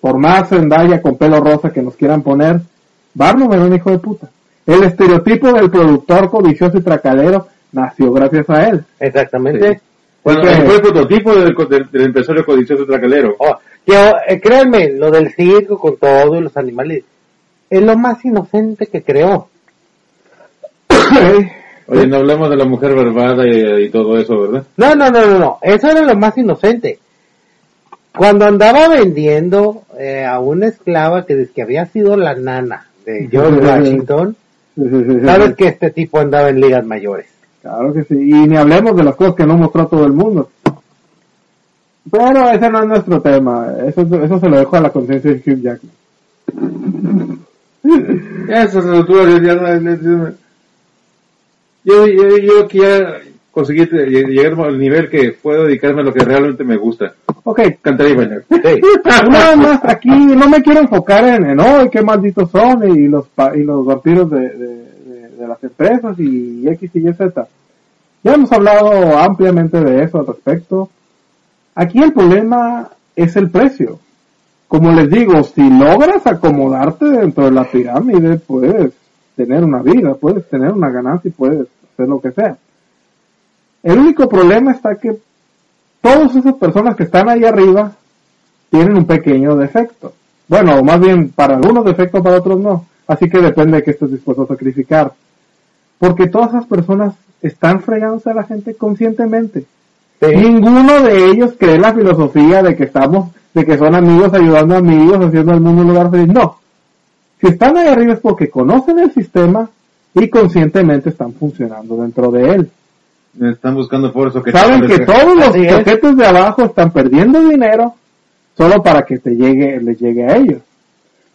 Por más Zendaya con pelo rosa que nos quieran poner, Barnum era un hijo de puta. El estereotipo del productor codicioso y tracalero nació gracias a él. Exactamente. Sí. Bueno, fue el prototipo del, del, del empresario codicioso tracalero. Oh, oh, eh, créanme, lo del circo con todo y los animales es lo más inocente que creó. Oye, no hablamos de la mujer verbada y, y todo eso, ¿verdad? No, no, no, no, no. Eso era lo más inocente. Cuando andaba vendiendo eh, a una esclava que, dice que había sido la nana de George Washington, sabes que este tipo andaba en ligas mayores. Claro que sí. Y ni hablemos de las cosas que no mostró todo el mundo. Pero ese no es nuestro tema. Eso, eso se lo dejo a la conciencia de Hugh Jackman. Esas alturas ya, ya- yo, yo, yo que ya conseguí lle- llegar al nivel que puedo dedicarme a lo que realmente me gusta. Ok, Cantar y bailar. Sí. nada más aquí no me quiero enfocar en, en oh, qué malditos son y los pa- y los vampiros de, de, de- de las empresas y X y Y Z. Ya hemos hablado ampliamente de eso al respecto. Aquí el problema es el precio. Como les digo, si logras acomodarte dentro de la pirámide, puedes tener una vida, puedes tener una ganancia y puedes hacer lo que sea. El único problema está que todas esas personas que están ahí arriba tienen un pequeño defecto. Bueno, o más bien para algunos defectos, para otros no. Así que depende de qué estés dispuesto a sacrificar. Porque todas esas personas están fregándose a la gente conscientemente. Sí. Ninguno de ellos cree la filosofía de que estamos, de que son amigos ayudando a amigos, haciendo el mundo un lugar feliz. No. Si están ahí arriba es porque conocen el sistema y conscientemente están funcionando dentro de él. Están buscando por eso que Saben que todos los Así es. de abajo están perdiendo dinero solo para que te llegue, les llegue a ellos.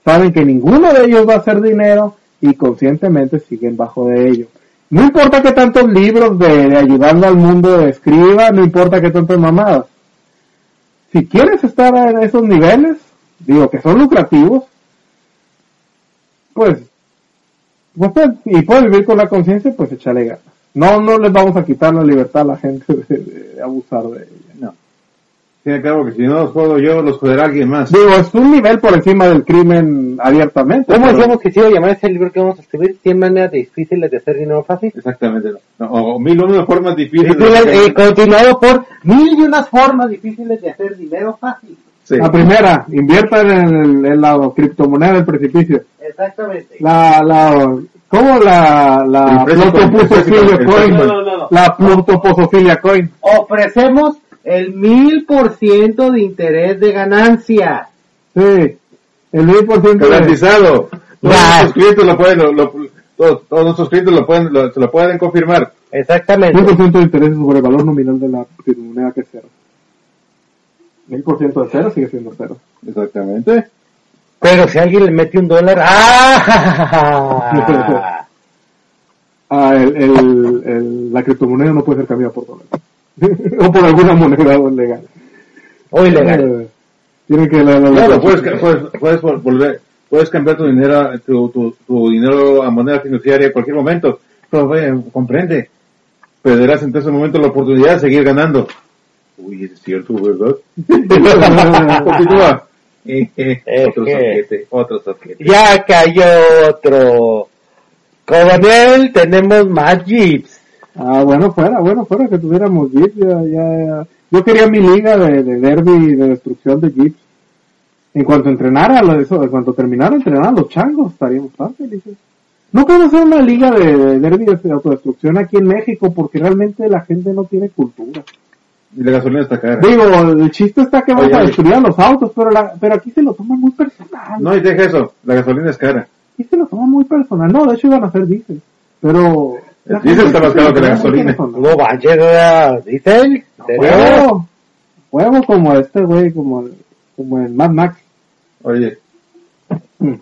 Saben que ninguno de ellos va a hacer dinero y conscientemente siguen bajo de ello. No importa que tantos libros de, de ayudando al mundo escriba, no importa que tantas mamadas. Si quieres estar en esos niveles, digo que son lucrativos, pues, pues, pues, y puedes vivir con la conciencia, pues échale ganas. No, no les vamos a quitar la libertad a la gente de, abusar de. Tiene claro que si no los juego yo, los joderá alguien más. Digo, es un nivel por encima del crimen abiertamente. ¿Cómo pero- decíamos que iba a llamar ese libro que vamos a escribir? 100 maneras difíciles de hacer dinero fácil. Exactamente. No, o mil una formas difíciles. Difíciles, eh, continuado por mil y unas formas difíciles de hacer dinero fácil. Sí. La primera, inviertan en, el- en la criptomoneda del precipicio. Exactamente. La, la, ¿cómo la, la plutoposofilia coin? No, no, no, no. La plutoposofilia coin. Ofrecemos el mil por ciento de interés de ganancia. Sí. El 10% de... Garantizado. Todos nuestros clientes lo pueden, lo- lo- todos, todos nuestros clientes lo pueden, lo- se lo pueden confirmar. Exactamente. 100% de interés sobre el valor nominal de la criptomoneda que es cero. 1000% de cero sigue siendo cero. Exactamente. Pero si alguien le mete un dólar, ¡ah! Ah, el, el, el- la criptomoneda no puede ser cambiada por dólares. o por alguna moneda legal. O ilegal. Eh, Tiene que la, la- la- Claro, puedes, puedes, puedes vol- volver, puedes cambiar tu dinero, tu, tu, tu dinero a moneda financiera en cualquier momento. Pero vaya, comprende. Perderás en ese momento la oportunidad de seguir ganando. Uy, es cierto, ¿verdad? Continúa. Eh, eh, otro soquete, otro soquete. Ya cayó otro. Coronel, tenemos más jeeps. Ah, bueno, fuera, bueno, fuera que tuviéramos Jeeps, ya, ya, ya. Yo quería mi liga de, de derby de destrucción de Jeeps. En cuanto entrenara, eso, en cuanto terminara entrenar los changos, estaríamos tan felices. No podemos hacer una liga de, de derby de autodestrucción aquí en México porque realmente la gente no tiene cultura. Y la gasolina está cara. Digo, el chiste está que vamos Oye, a destruir a los autos, pero, la, pero aquí se lo toman muy personal. No, y deja eso. La gasolina es cara. Aquí se lo toman muy personal. No, de hecho iban a hacer diésel. Pero... El diésel está más caro que la gasolina. No. ¿dicen? ¿Serio? Huevo, huevo como este güey, como, el- como el Mad Max. Oye, Mm.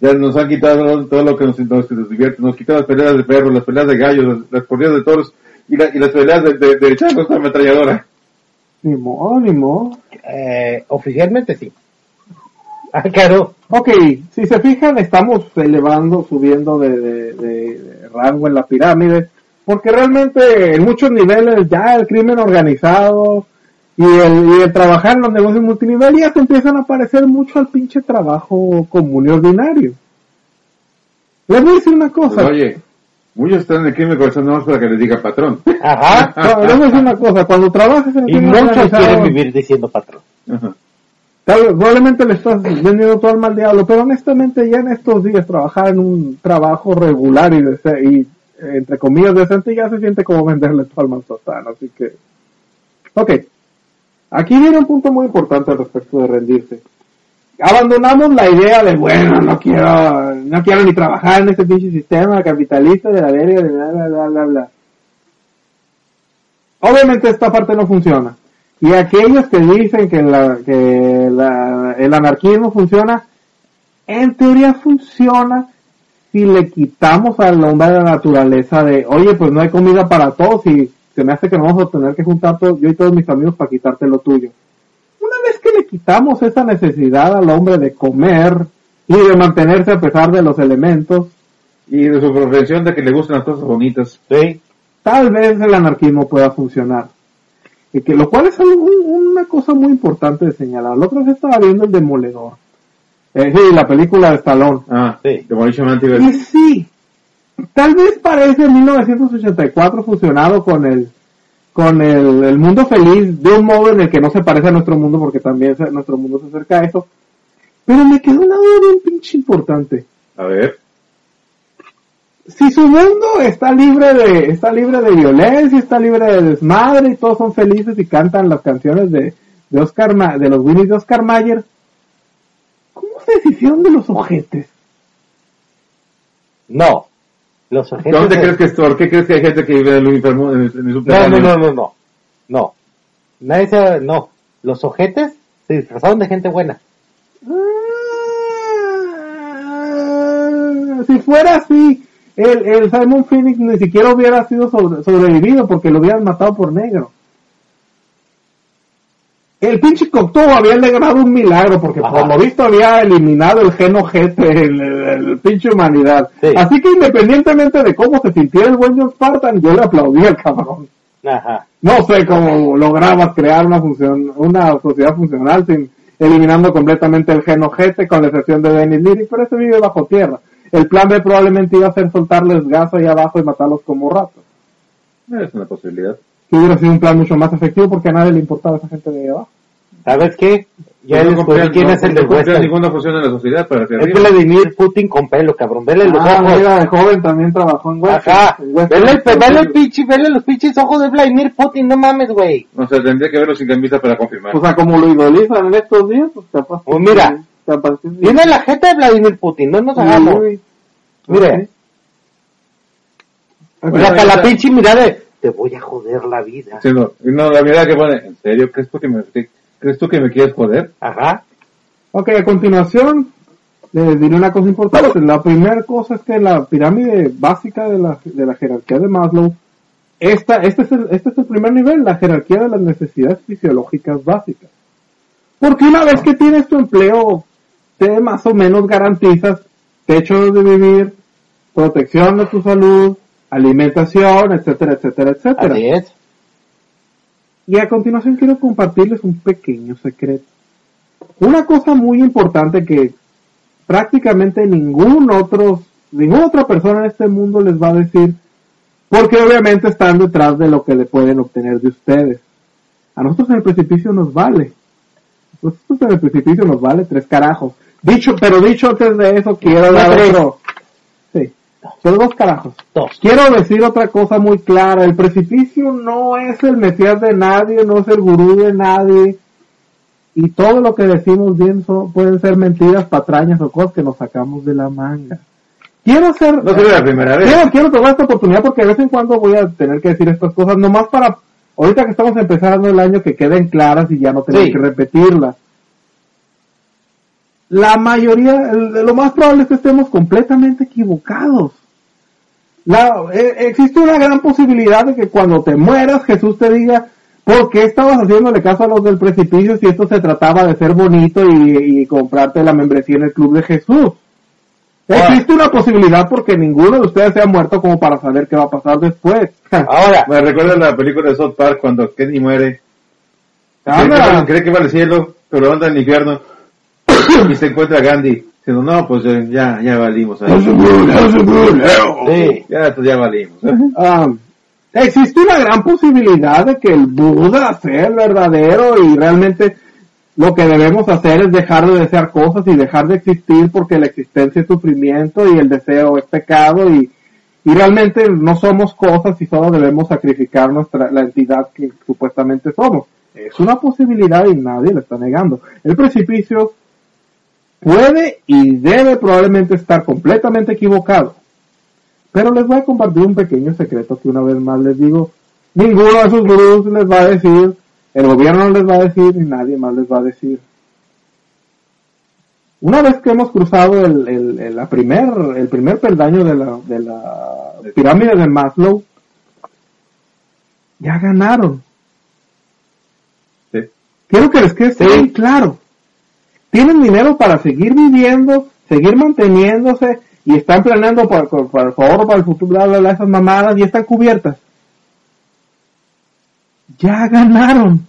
ya nos han quitado todo lo que nos, nos, nos divierte. Nos quitaron las peleas de perros, las peleas de gallos, las, las corridas de toros y, la- y las peleas de, de, de changos con ametralladora. Ni modo, ni modo. Eh, oficialmente sí. Ah, claro. Ok, si se fijan, estamos elevando, subiendo de, de, de- de rango en la pirámide, porque realmente en muchos niveles ya el crimen organizado y el, y el trabajar en los negocios multinivel ya se empiezan a parecer mucho al pinche trabajo común y ordinario. Les voy a decir una cosa. Pues, oye, muchos están en el crimen organizado más para que les diga patrón. Ajá. No, les voy a decir una cosa. Cuando trabajas en el Y crimen muchos organizado, quieren vivir diciendo patrón. Ajá. Probablemente le estás vendiendo todo al mal diablo, pero honestamente ya en estos días trabajar en un trabajo regular y, dese- y eh, entre comillas decente ya se siente como venderle todo al mal tostán, así que... Ok, aquí viene un punto muy importante respecto de rendirse. Abandonamos la idea de, bueno, no quiero, no quiero ni trabajar en este pinche sistema capitalista de la verga, de bla, bla, bla, bla, bla. Obviamente esta parte no funciona. Y aquellos que dicen que, la, que la- el anarquismo funciona, en teoría funciona si le quitamos al hombre de la naturaleza de, oye, pues no hay comida para todos y se me hace que nos vamos a tener que juntar todos, yo y todos mis amigos para quitarte lo tuyo. Una vez que le quitamos esa necesidad al hombre de comer y de mantenerse a pesar de los elementos, Y de su profesión de que le gustan las cosas bonitas. Sí. tal vez el anarquismo pueda funcionar. Y que, lo cual es algo- una cosa muy importante de señalar. La otra vez estaba viendo el Demoledor. Eh, sí, la película de Stallone. Ah, Sí. Demolition Man Y sí, tal vez parece 1984 fusionado con el con el, el mundo feliz de un modo en el que no se parece a nuestro mundo porque también se- nuestro mundo se acerca a eso. Pero me quedó una duda bien pinche importante. A ver. Si su mundo está libre de está libre de violencia, está libre de desmadre y todos son felices y cantan las canciones de, de Oscar Ma- de los Winnies de Oscar Mayer, ¿cómo se deshicieron de los ojetes? No. Los ojetes. ¿Dónde de- crees que qué crees que hay gente que vive en el infierno en el, en el No, no, no, no, no. No. Nadie se... No. Los ojetes se disfrazaron de gente buena. Ah, si fuera así, el, el Simon Phoenix ni siquiera hubiera sido sobre- sobrevivido porque lo hubieran matado por negro. el pinche Cocteau había logrado un milagro porque Ajá. por lo visto había eliminado el gen ojete, el, el- el pinche humanidad. Sí. Así que independientemente de cómo se sintiera el buen John Spartan, yo le aplaudí al cabrón. Ajá. No sé cómo lograbas crear una función, una sociedad funcional sin eliminando completamente el gen ojete con la excepción de Dennis Leary, pero ese vive bajo tierra. El plan B probablemente iba a ser soltarles gas ahí abajo y matarlos como ratos. Es una posibilidad. Que hubiera sido un plan mucho más efectivo porque a nadie le importaba esa gente de ahí abajo. ¿Sabes qué? Ya no descubrí quién no- es el no cumplían Western. ninguna función en la sociedad para hacer Es Vladimir Putin con pelo, cabrón. Vele los Ah, ojos. mira, de joven también trabajó en Western. Ajá. En Western. Vele, el- vele el pinche, vele los pinches ojos de Vladimir Putin, no mames, güey. O sea, tendría que verlo sin camisa para confirmar. O sea, como lo idolizan en estos días, pues capaz. Pues mira. Tiene la jeta de Vladimir Putin, no nos hagamos. Uy. Mire, hasta la pinche mirada de, te voy a joder la vida. Sí, no, y no, la mirada que pone, ¿en serio? ¿Crees tú que me, ¿crees tú que me quieres joder? Ajá. Ok, a continuación les diré una cosa importante. La primera cosa es que la pirámide básica de la, de la jerarquía de Maslow, esta, este, es el, este es el primer nivel, la jerarquía de las necesidades fisiológicas básicas. Porque una vez que tienes tu empleo, te más o menos garantizas techo de vivir, protección de tu salud, alimentación, etcétera, etcétera, etcétera. Así es. Y a continuación quiero compartirles un pequeño secreto. Una cosa muy importante que prácticamente ningún otro, ninguna otra persona en este mundo les va a decir, porque obviamente están detrás de lo que le pueden obtener de ustedes. A nosotros en el precipicio nos vale. A nosotros en el precipicio nos vale tres carajos. Dicho, pero dicho antes de eso, quiero No dar otro. Sí, dos carajos. Dos. Quiero decir otra cosa muy clara, el precipicio no es el mesías de nadie, no es el gurú de nadie, y todo lo que decimos bien son, pueden ser mentiras, patrañas o cosas que nos sacamos de la manga. Quiero hacer, No sería la primera vez. quiero, quiero tomar esta oportunidad porque de vez en cuando voy a tener que decir estas cosas, nomás para, ahorita que estamos empezando el año, que queden claras y ya no tener Sí. que repetirlas. La mayoría, lo más probable es que estemos completamente equivocados. La, eh, existe una gran posibilidad de que cuando te mueras Jesús te diga, ¿por qué estabas haciéndole caso a los del precipicio si esto se trataba de ser bonito y, y comprarte la membresía en el club de Jesús? Existe una posibilidad porque ninguno de ustedes se ha muerto como para saber qué va a pasar después. Ahora, Me recuerda la película de South Park cuando Kenny muere. Cree que, va, cree que va al cielo, pero anda al infierno. Y se encuentra Gandhi. Diciendo, no, pues eh, ya, ya valimos. sí. Ya, pues ya valimos. ¿eh? Ah, existe una gran posibilidad de que el Buda sea el verdadero y realmente lo que debemos hacer es dejar de desear cosas y dejar de existir porque la existencia es sufrimiento y el deseo es pecado y, y realmente no somos cosas y solo debemos sacrificar nuestra, la entidad que supuestamente somos. Es una posibilidad y nadie la está negando. El precipicio puede y debe probablemente estar completamente equivocado. Pero les voy a compartir un pequeño secreto que una vez más les digo, ninguno de esos gurús les va a decir, el gobierno no les va a decir y nadie más les va a decir. Una vez que hemos cruzado el, el, el- la primer, el primer peldaño de la, de la pirámide de Maslow, ya ganaron. Sí. Quiero que les quede Sí. bien claro. Tienen dinero para seguir viviendo, seguir manteniéndose y están planeando para, para el favor para el futuro, bla, bla, bla, esas mamadas y están cubiertas. Ya ganaron.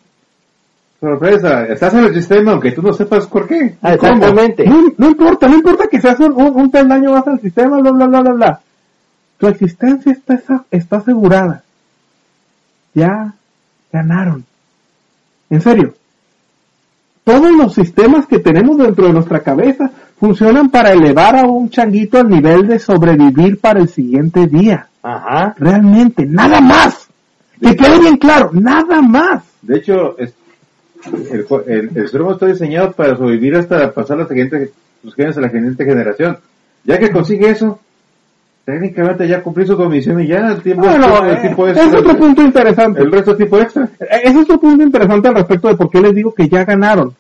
Sorpresa, estás en el sistema aunque tú no sepas por qué. Ah, Exactamente. No, no importa, no importa que seas un, un, un peldaño más al sistema, bla, bla, bla, bla, bla. Tu existencia está, esa- está asegurada. Ya ganaron. En serio. Todos los sistemas que tenemos dentro de nuestra cabeza funcionan para elevar a un changuito al nivel de sobrevivir para el siguiente día. Ajá. Realmente, nada más. Que quede bien claro, nada más. De hecho, es- el, el, el ser humano está diseñado para sobrevivir hasta pasar la siguiente, los genes a la siguiente generación. Ya que consigue eso, técnicamente ya cumplió su comisión y ya el tiempo, Bueno, el tiempo eh, es, otro punto interesante. el resto es tiempo extra. Eh, Ese es otro punto interesante al respecto de por qué les digo que ya ganaron.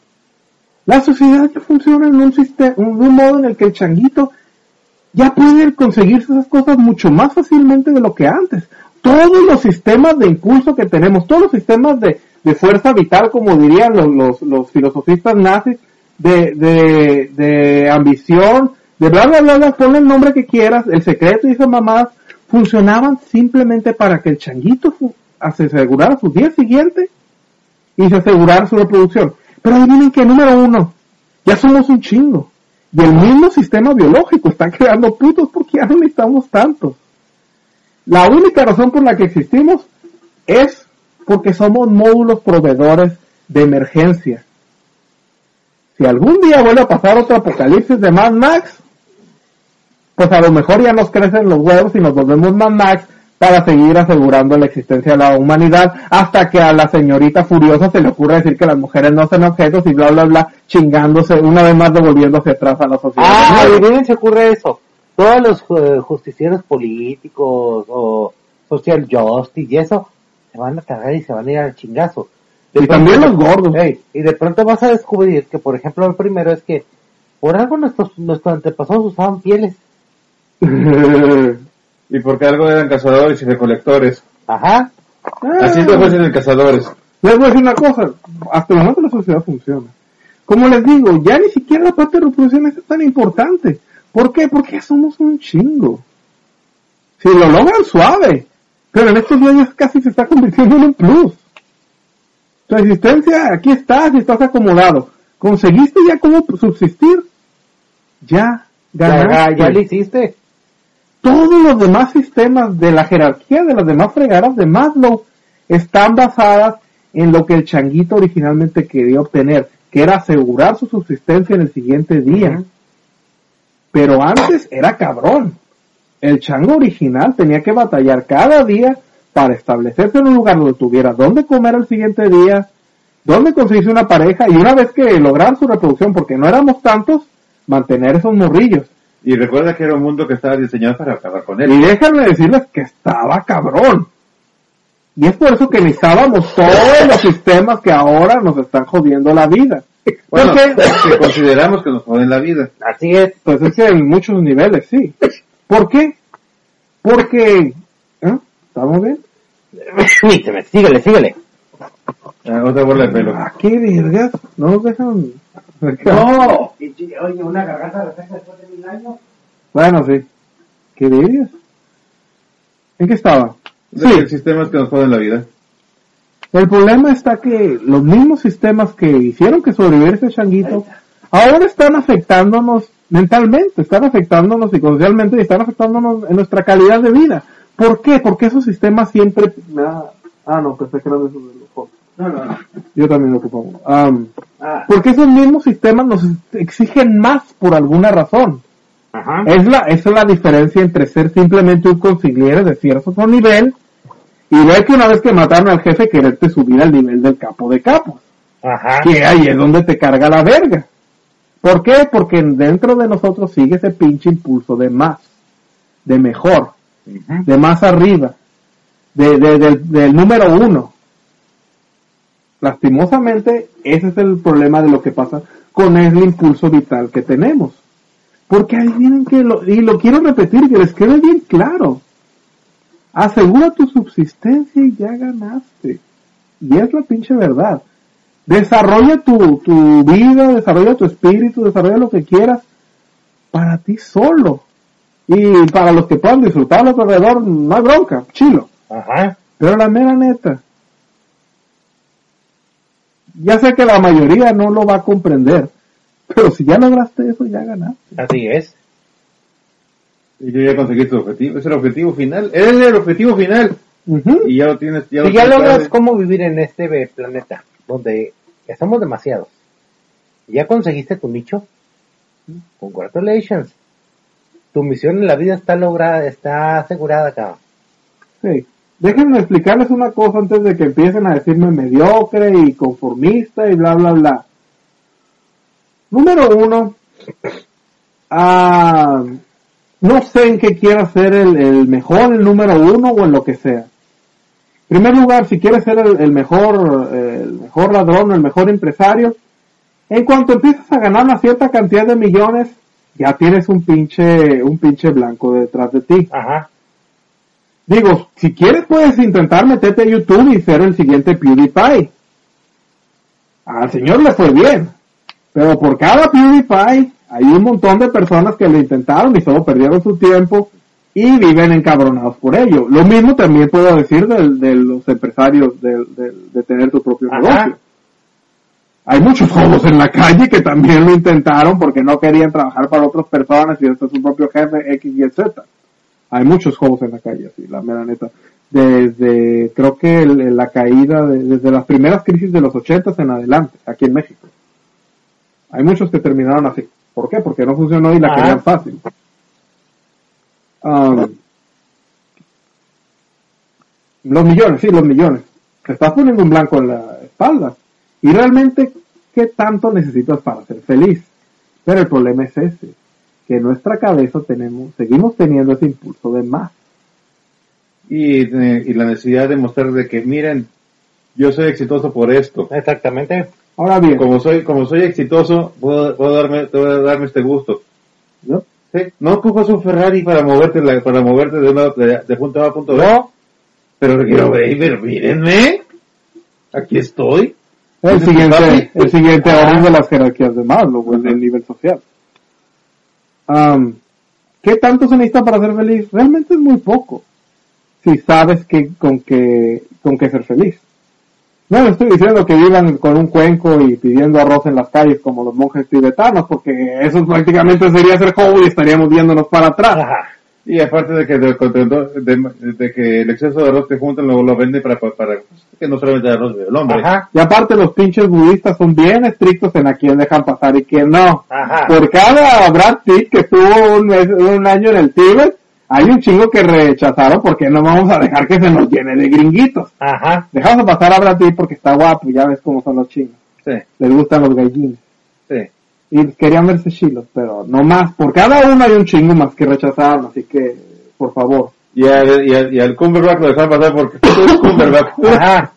La sociedad ya funciona en un sistema, en un modo en el que el changuito ya puede conseguirse esas cosas mucho más fácilmente de lo que antes. Todos los sistemas de impulso que tenemos, todos los sistemas de, de fuerza vital, como dirían los, los, los filosofistas nazis, de, de, de ambición, de bla, bla, bla, bla, ponle el nombre que quieras, el secreto y esas mamadas, funcionaban simplemente para que el changuito se asegurara sus días siguientes y se asegurara su reproducción. Pero adivinen que número uno, ya somos un chingo. Y el mismo sistema biológico está creando putos porque ya no necesitamos tantos. La única razón por la que existimos es porque somos módulos proveedores de emergencia. Si algún día vuelve a pasar otro apocalipsis de Mad Max, pues a lo mejor ya nos crecen los huevos y nos volvemos Mad Max para seguir asegurando la existencia de la humanidad hasta que a la señorita furiosa se le ocurra decir que las mujeres no son objetos y bla bla bla chingándose una vez más devolviendo hacia atrás a la sociedad. Ah, nuevo. adivinen se ocurre eso. Todos los eh, justicieros políticos o social justice y eso se van a cargar y se van a ir al chingazo. Y también los gordos. Y de pronto vas a descubrir que, por ejemplo, el primero es que por algo nuestros, nuestros antepasados usaban pieles. Y porque algo eran cazadores y recolectores. Ajá. Así lo fuesen en cazadores. Les voy a decir una cosa, hasta el momento la sociedad funciona. Como les digo, ya ni siquiera la parte de reproducción es tan importante. ¿Por qué? Porque ya somos un chingo. Si lo logran suave, pero en estos días ya casi se está convirtiendo en un plus. Tu existencia, aquí estás y estás acomodado. Conseguiste ya cómo subsistir. Ya, Ya, ganaste. ya, ya lo hiciste. Todos los demás sistemas de la jerarquía de las demás fregadas de Maslow están basadas en lo que el changuito originalmente quería obtener, que era asegurar su subsistencia en el siguiente día. Pero antes era cabrón. El chango original tenía que batallar cada día para establecerse en un lugar donde tuviera dónde comer el siguiente día, dónde conseguirse una pareja y una vez que lograran su reproducción, porque no éramos tantos, mantener esos morrillos. Y recuerda que era un mundo que estaba diseñado para acabar con él. Y déjenme decirles que estaba cabrón. Y es por eso que necesitábamos todos los sistemas que ahora nos están jodiendo la vida. Bueno, Porque, que consideramos que nos joden la vida. Así es. pues es que en muchos niveles, sí. ¿Por qué? Porque, ¿eh? ¿estamos bien? Síguele, síguele, síguele. Ah, otra bola de pelo. ¿A qué vergas? No nos dejan... ¡No! Oye, una garganta reseca después de mil años. Bueno, sí. ¿Qué vergas? ¿En qué estaba? Sí. El sistema es que nos joden la vida. El problema está que los mismos sistemas que hicieron que sobreviviera ese changuito ahora están afectándonos mentalmente, están afectándonos psicosocialmente y están afectándonos en nuestra calidad de vida. ¿Por qué? Porque esos sistemas siempre... Ah, ah, no, pensé que era de esos Yo también lo ocupamos. Am, Ah, porque esos mismos sistemas nos exigen más por alguna razón. ajá. Es la, esa es la diferencia entre ser simplemente un consigliere de cierto nivel y ver que una vez que mataron al jefe quererte subir al nivel del capo de capos. Ajá. Que ahí es donde te carga la verga. ¿Por qué? Porque dentro de nosotros sigue ese pinche impulso de más, de mejor, de más arriba, de, de- del número uno. Lastimosamente, ese es el problema de lo que pasa con el impulso vital que tenemos. Porque ahí vienen que, lo, y lo quiero repetir, que les quede bien claro. Asegura tu subsistencia y ya ganaste. Y es la pinche verdad. Desarrolla tu, tu vida, desarrolla tu espíritu, desarrolla lo que quieras para ti solo. Y para los que puedan disfrutar a tu alrededor, no hay bronca, chilo. Ajá. Pero la mera neta, ya sé que la mayoría no lo va a comprender, pero si ya lograste eso, ya ganaste. Así es. Y yo ya conseguí tu objetivo. Es el objetivo final. Es el objetivo final. Y ya lo tienes. Ya lo Si ya logras cómo vivir en este planeta, donde estamos demasiados, ya conseguiste tu nicho, congratulations. Tu misión en la vida está lograda, está asegurada, cabrón. Sí. Déjenme explicarles una cosa antes de que empiecen a decirme mediocre y conformista y bla, bla, bla. Número uno, ah, no sé en qué quiera ser el, mejor, el número uno o en lo que sea. En primer lugar, si quieres ser el, mejor, el mejor ladrón el mejor empresario, en cuanto empiezas a ganar una cierta cantidad de millones, ya tienes un pinche, un pinche blanco detrás de ti. Ajá. Digo, si quieres puedes intentar meterte a YouTube y ser el siguiente PewDiePie. Al señor le fue bien. Pero por cada PewDiePie hay un montón de personas que lo intentaron y solo perdieron su tiempo y viven encabronados por ello. Lo mismo también puedo decir del- de, los empresarios del- de, tener tu propio Ajá. negocio. Hay muchos juegos en la calle que también lo intentaron porque no querían trabajar para otras personas y hasta su propio jefe X y Z. Hay muchos juegos en la calle, así, la mera neta. Desde, creo que el- la caída, de- desde las primeras crisis de los ochentas en adelante, aquí en México. Hay muchos que terminaron así. ¿Por qué? Porque no funcionó y la Ah. querían fácil. Um, los millones, sí, los millones. Te estás poniendo un blanco en la espalda. Y realmente, ¿qué tanto necesitas para ser feliz? Pero el problema es ese, que en nuestra cabeza tenemos, seguimos teniendo ese impulso de más. Y, eh, y la necesidad de mostrar de que, miren, yo soy exitoso por esto. Exactamente. Ahora bien, Como soy, como soy exitoso, puedo, puedo darme, puedo darme este gusto. ¿no? Sí, No ocupas un Ferrari para moverte, la- para moverte de, una, de, de punto A a punto B. No, Pero quiero ver, pero mírenme. Aquí estoy. el siguiente, el siguiente Ah. orden de las jerarquías de Maslow, pues, del nivel social. Um, ¿Qué tanto se necesita para ser feliz? Realmente es muy poco. Si sabes que, con que, con que ser feliz. No estoy diciendo que vivan con un cuenco y pidiendo arroz en las calles como los monjes tibetanos, porque eso prácticamente sería ser joven y estaríamos viéndonos para atrás. Y aparte de que, de, de- de que el exceso de arroz que juntan luego lo venden para, para, para- que no solamente el arroz del hombre. Ajá. Y aparte los pinches budistas son bien estrictos en a quién dejan pasar y quién no. Ajá. Por cada Brad Pitt que estuvo un, mes- un año en el Tíbet, hay un chingo que rechazaron porque no vamos a dejar que se nos llene de gringuitos. Ajá. Dejamos de pasar a Brad Pitt porque está guapo, ya ves cómo son los chinos. Sí, Les gustan los gallines. Y querían verse chilos, pero no más. Por cada uno hay un chingo más que rechazaron, así que, por favor. Y al, y al, y al Cumberbatch lo dejaron pasar porque tú eres Cumberbatch. Ajá.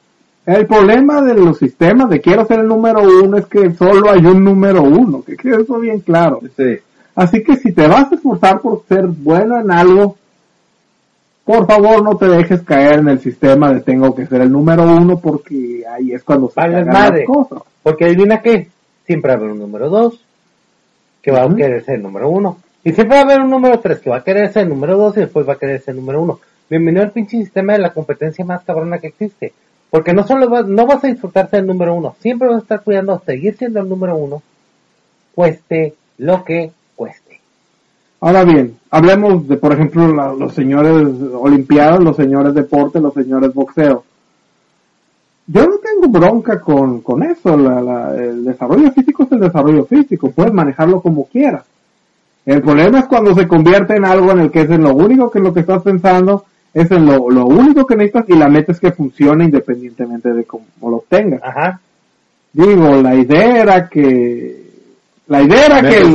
El problema de los sistemas de quiero ser el número uno es que solo hay un número uno, que quede eso bien claro. Sí. Así que si te vas a esforzar por ser bueno en algo, por favor no te dejes caer en el sistema de tengo que ser el número uno porque ahí es cuando se madre. las cosas. Porque adivina qué, siempre haber un número 2 que va Ujú. a querer ser el número 1. Y siempre va a haber un número 3 que va a querer ser el número 2 y después va a querer ser el número 1. Bienvenido al pinche sistema de la competencia más cabrona que existe. Porque no solo vas, no vas a disfrutarte del número 1, siempre vas a estar cuidando seguir siendo el número 1, cueste lo que cueste. Ahora bien, hablemos de, por ejemplo, la- los señores olimpiados, los señores deporte, los señores boxeo. Yo no tengo bronca con, con eso, la- la- el desarrollo físico es el desarrollo físico, puedes manejarlo como quieras. El problema es cuando se convierte en algo en el que es en lo único que lo que estás pensando, es en lo, lo único que necesitas y la meta es que funcione independientemente de cómo lo obtengas. Ajá. Digo, la idea era que, la idea era ¿Me que el-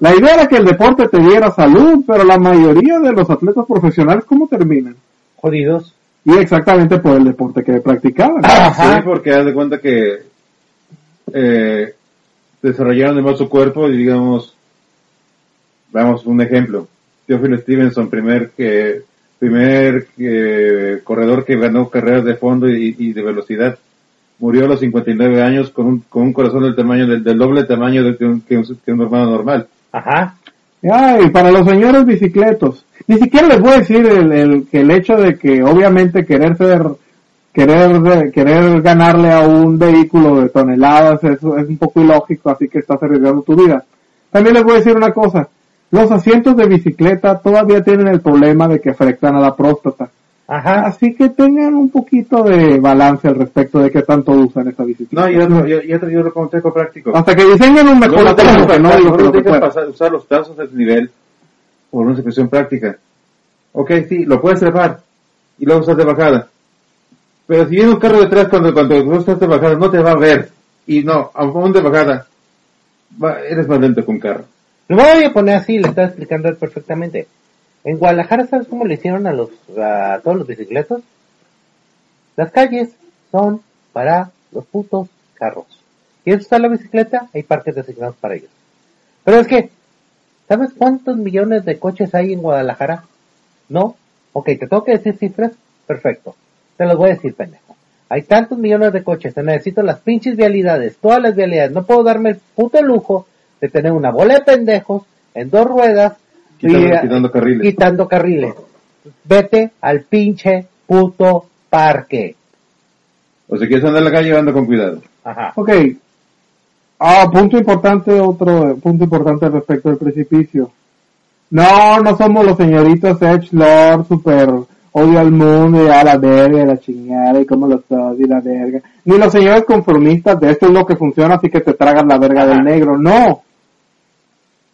la idea era que el deporte te diera salud, pero la mayoría de los atletas profesionales, ¿cómo terminan? Jodidos. Y exactamente por el deporte que practicaban. Ajá. Sí, porque haz de cuenta que eh, desarrollaron de más su cuerpo y digamos, vamos, un ejemplo. Theophil Stevenson, primer que primer eh, corredor que ganó carreras de fondo y, y de velocidad, murió a los 59 años con un, con un corazón del tamaño del, del doble tamaño de que un, que un, que un hermano normal. Ajá. Ay, para los señores bicicletos. Ni siquiera les voy a decir el, el- que el hecho de que obviamente querer ser, querer, querer ganarle a un vehículo de toneladas eso es un poco ilógico, así que estás arriesgando tu vida. También les voy a decir una cosa. Los asientos de bicicleta todavía tienen el problema de que afectan a la próstata. Ajá. Así que tengan un poquito de balance al respecto de qué tanto usan esa bicicleta. No, yo, yo, yo, yo, yo lo consejo práctico. Hasta que diseñen un mejor no no no dejes pueda. pasar- por una situación práctica. Ok, sí, lo puedes trepar y luego estás de bajada. Pero si viene un carro detrás cuando, cuando estás de bajada, no te va a ver. Y no, aún de bajada, eres más lento que un carro. Lo voy a poner así, le estaba explicando perfectamente. En Guadalajara, ¿sabes cómo le hicieron a los a todos los bicicletas? Las calles son para los putos carros. ¿Quieres usar la bicicleta? Hay parques designados para ellos. Pero es que, ¿sabes cuántos millones de coches hay en Guadalajara? ¿No? Ok, te tengo que decir cifras. Perfecto. Te los voy a decir, pendejo. hay tantos millones de coches, te necesito las pinches vialidades, todas las vialidades, no puedo darme el puto lujo de tener una bola de pendejos en dos ruedas Quitando- y- quitando carriles. quitando carriles. Vete al pinche puto parque. O si quieres andar en la calle, anda con cuidado. Ajá. Ok. Ah, punto importante, otro eh, punto importante respecto al precipicio. No, no somos los señoritos Edge Lord, super odio al mundo y a la verga, y la chingada, y como los y la verga. Ni los señores conformistas de esto es lo que funciona, así que te tragas la verga Ajá. del negro. No.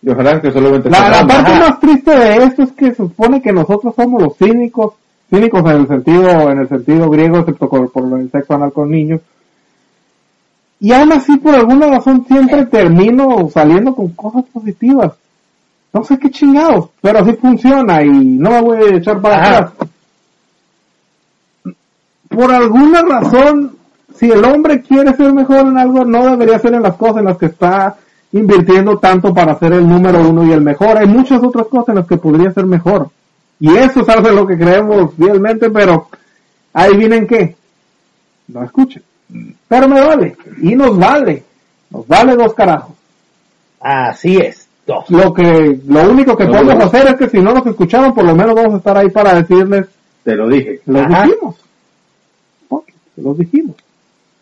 Y ojalá que solamente La, parte Ajá. más triste de esto es que se supone que nosotros somos los cínicos, cínicos en el sentido, en el sentido griego, excepto por, por el sexo anal con niños. Y aún así, por alguna razón, siempre termino saliendo con cosas positivas. No sé qué chingados, pero así funciona y no me voy a echar para Ajá. atrás. Por alguna razón, si el hombre quiere ser mejor en algo, no debería ser en las cosas en las que está invirtiendo tanto para ser el número uno y el mejor. Hay muchas otras cosas en las que podría ser mejor. Y eso es algo en lo que creemos fielmente, pero ahí vienen qué. No escuchen. Pero me vale. Y nos vale. Nos vale dos carajos. Así es. Dos. Lo que, lo único que No, podemos no. hacer es que si no nos escucharon, por lo menos vamos a estar ahí para decirles, Te lo dije. los Ajá. dijimos. Ok, los dijimos.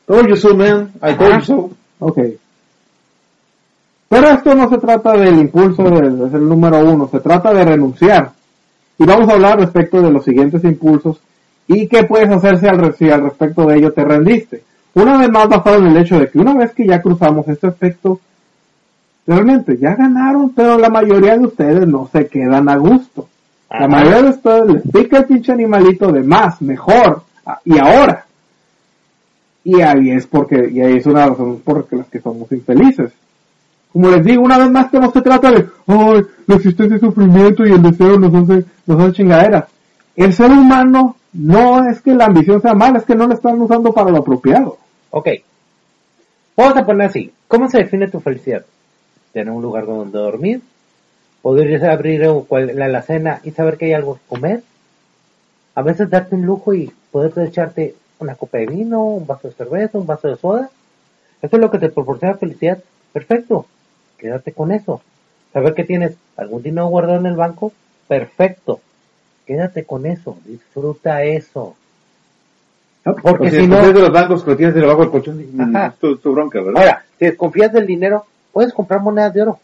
Told you so, man. I told you so. Ok. Pero esto no se trata del impulso de, de ser el número uno, se trata de renunciar. Y vamos a hablar respecto de los siguientes impulsos y qué puedes hacer si al, si al respecto de ello te rendiste. Una vez más basado en el hecho de que una vez que ya cruzamos este efecto, realmente ya ganaron, pero la mayoría de ustedes no se quedan a gusto. La mayoría de ustedes les pica el pinche animalito de más, mejor, y ahora. Y ahí es porque, y ahí es una razón por las que somos infelices. Como les digo, una vez más que no se trata de, ay, la existencia y sufrimiento y el deseo nos hace, nos hace chingadera. El ser humano no es que la ambición sea mala, es que no la están usando para lo apropiado. Ok. Vamos a poner así. ¿Cómo se define tu felicidad? Tener un lugar donde dormir. Poder abrir la alacena y saber que hay algo que comer. A veces darte un lujo y poder echarte una copa de vino, un vaso de cerveza, un vaso de soda. Eso es lo que te proporciona felicidad. Perfecto. Quédate con eso. Saber que tienes algún dinero guardado en el banco. Perfecto. Quédate con eso. Disfruta eso. Porque si no... después de los bancos que lo tienes debajo del colchón, Ajá. tu, tu bronca, ¿verdad? Ahora, si desconfías del dinero, puedes comprar monedas de oro.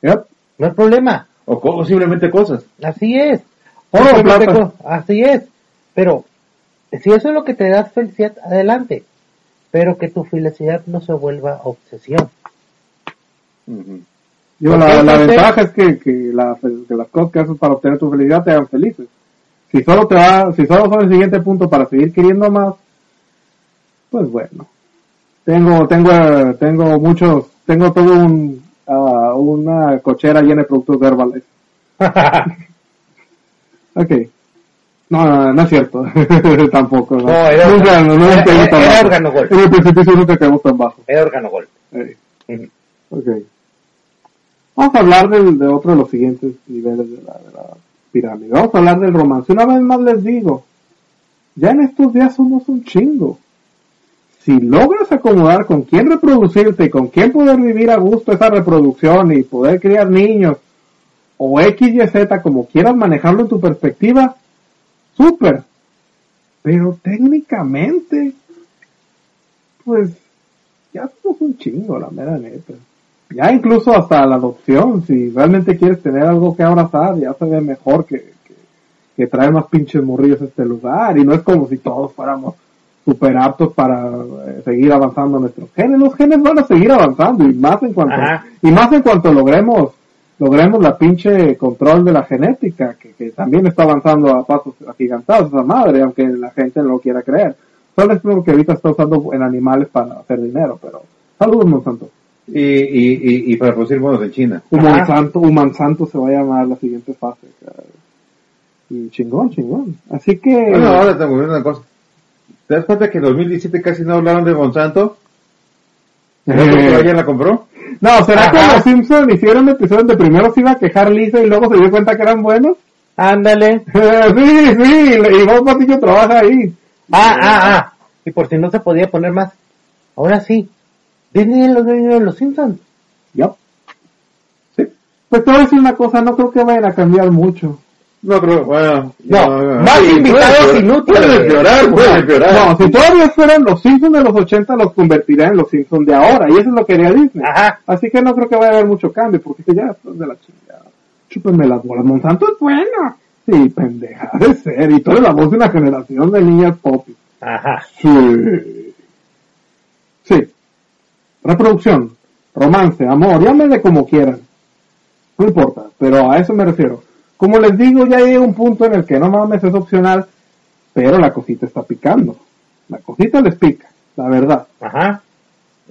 Yep. No hay problema. O, o simplemente cosas. Así es. Oro Así es. Pero, si eso es lo que te da felicidad, adelante. Pero que tu felicidad no se vuelva obsesión. ¿Por la, la ventaja es que, que, la- que las cosas que haces para obtener tu felicidad te hagan felices. Si solo te va, si solo son el siguiente punto para seguir queriendo más, pues bueno. Tengo, tengo, tengo muchos, tengo todo un, ah, una cochera llena de productos de Herbalife. Ok. No, no, no es cierto. Tampoco. No, No, era nunca, órgano- no, era- era bajo. órgano gol. En el precipicio nunca caemos tan bajo. Es órgano gol. Eh. Ok. Vamos a hablar de otro de los siguientes niveles de la, de la pirámide. Vamos a hablar del romance. Una vez más les digo, ya en estos días somos un chingo. Si logras acomodar con quién reproducirte con quién poder vivir a gusto esa reproducción y poder criar niños, o X, Y, Z, como quieras manejarlo en tu perspectiva, súper. Pero técnicamente, pues, ya somos un chingo, la mera neta. Ya incluso hasta la adopción, si realmente quieres tener algo que abrazar, ya se ve mejor que, que, que traer más pinches morrillos a este lugar. Y no es como si todos fuéramos super aptos para eh, seguir avanzando nuestros genes. Los genes van a seguir avanzando y más en cuanto, Ajá. y más en cuanto logremos, logremos la pinche control de la genética, que, que también está avanzando a pasos agigantados esa madre, aunque la gente no lo quiera creer. Solo es porque ahorita está usando en animales para hacer dinero, pero saludos Monsanto. Y, y, y, y para producir monos en China. Human Ajá. Santo, Human Santo se va a llamar la siguiente fase. cara. Y chingón, chingón. Así que... Bueno, ahora te volviendo una cosa. ¿Te das cuenta que en 2017 casi no hablaron de Monsanto? ¿El otro que Eh, ayer la compró? no, ¿será que los Simpsons hicieron episodios de primero se iba a quejar Lisa y luego se dio cuenta que eran buenos? Ándale. sí, sí, y Bob Patiño trabaja ahí. Ah, ah, ah. Y por si no se podía poner más. Ahora sí. Disney es los dueños de los Simpsons. Yup. Sí. Pues te voy a decir una cosa, no creo que vayan a cambiar mucho. No, pero bueno. No, más invitados inútiles. Puede empeorar, puede empeorar. No, si todavía fueran los Simpsons de los 80, los convertirá en los Simpsons de ahora. Y eso es lo que haría Disney. Ajá. Así que no creo que vaya a haber mucho cambio, porque ya están de la chingada. Chúpenme las bolas, Monsanto es bueno. Sí, pendeja, de ser. Y tú eres la voz de una generación de niñas pop. Ajá. Sí. Sí. Reproducción, romance, amor, llámenle como quieran. No importa, pero a eso me refiero. Como les digo, ya llega un punto en el que no mames es opcional, pero la cosita está picando. La cosita les pica, la verdad. Ajá.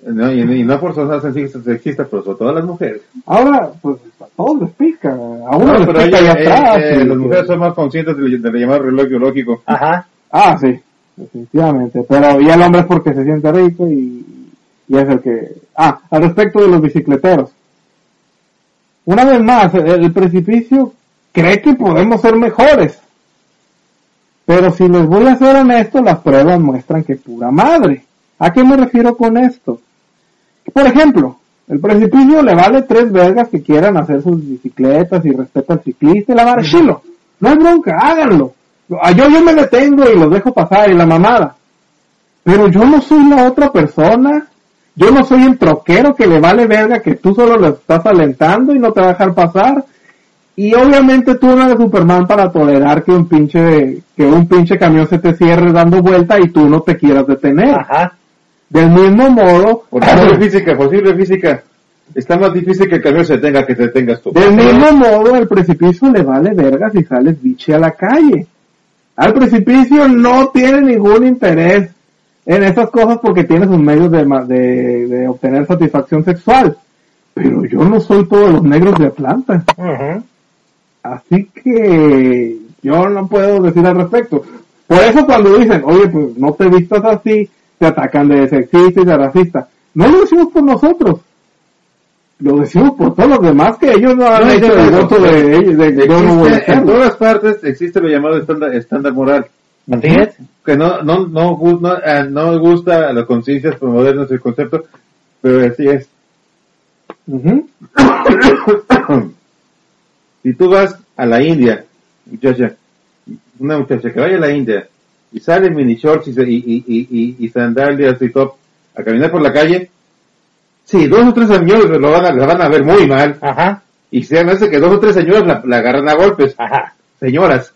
No, y, y no por sexista, sexista, pero sobre todo a las mujeres. Ahora, pues a todos les pica. A uno No, les pero pica ella- allá atrás. eh, eh, y- las mujeres son más conscientes del, del llamado reloj biológico. Ajá. Ah, sí, definitivamente. Pero y el hombre es porque se siente rico y, y es el que... Ah, al respecto de los bicicleteros. Una vez más, el, precipicio cree que podemos ser mejores. Pero si les voy a ser honesto, las pruebas muestran que pura madre. ¿A qué me refiero con esto? Por ejemplo, el precipicio le vale tres vergas que quieran hacer sus bicicletas y respeta al ciclista y la vara, chilo. No hay bronca, háganlo. Ah, Yo, yo me detengo y los dejo pasar y la mamada. Pero yo no soy la otra persona. Yo no soy el troquero que le vale verga que tú solo lo estás alentando y no te va a dejar pasar. Y obviamente tú no eres Superman para tolerar que un pinche, que un pinche camión se te cierre dando vuelta y tú no te quieras detener. Ajá. Del mismo modo, Por simple física, por simple física. Está más difícil que el camión se tenga que te detengas tú. Del mismo modo, el precipicio le vale verga si sales biche a la calle. Al precipicio no tiene ningún interés en esas cosas porque tiene sus medios de, ma- de, de obtener satisfacción sexual. Pero yo no soy todos los negros de Atlanta. Así que yo no puedo decir al respecto. Por eso cuando dicen, oye, pues no te vistas así, te atacan de sexista y de racista. No lo decimos por nosotros. Lo decimos por todos los demás que ellos no han No, hecho el voto de ellos. De, yo no voy a Existe, en todas partes existe lo llamado estándar, estándar moral. Así es. Que no, no, no, no, eh, no gusta a las conciencias modernas el concepto, pero así es. Si tú vas a la India, muchacha, una muchacha que vaya a la India y sale en mini shorts y, y, y, y, sandalias y top a caminar por la calle, sí, dos o tres señores lo van a, la van a ver muy mal. Ajá. Y se hace que dos o tres señoras la, la agarran a golpes. Ajá. Señoras,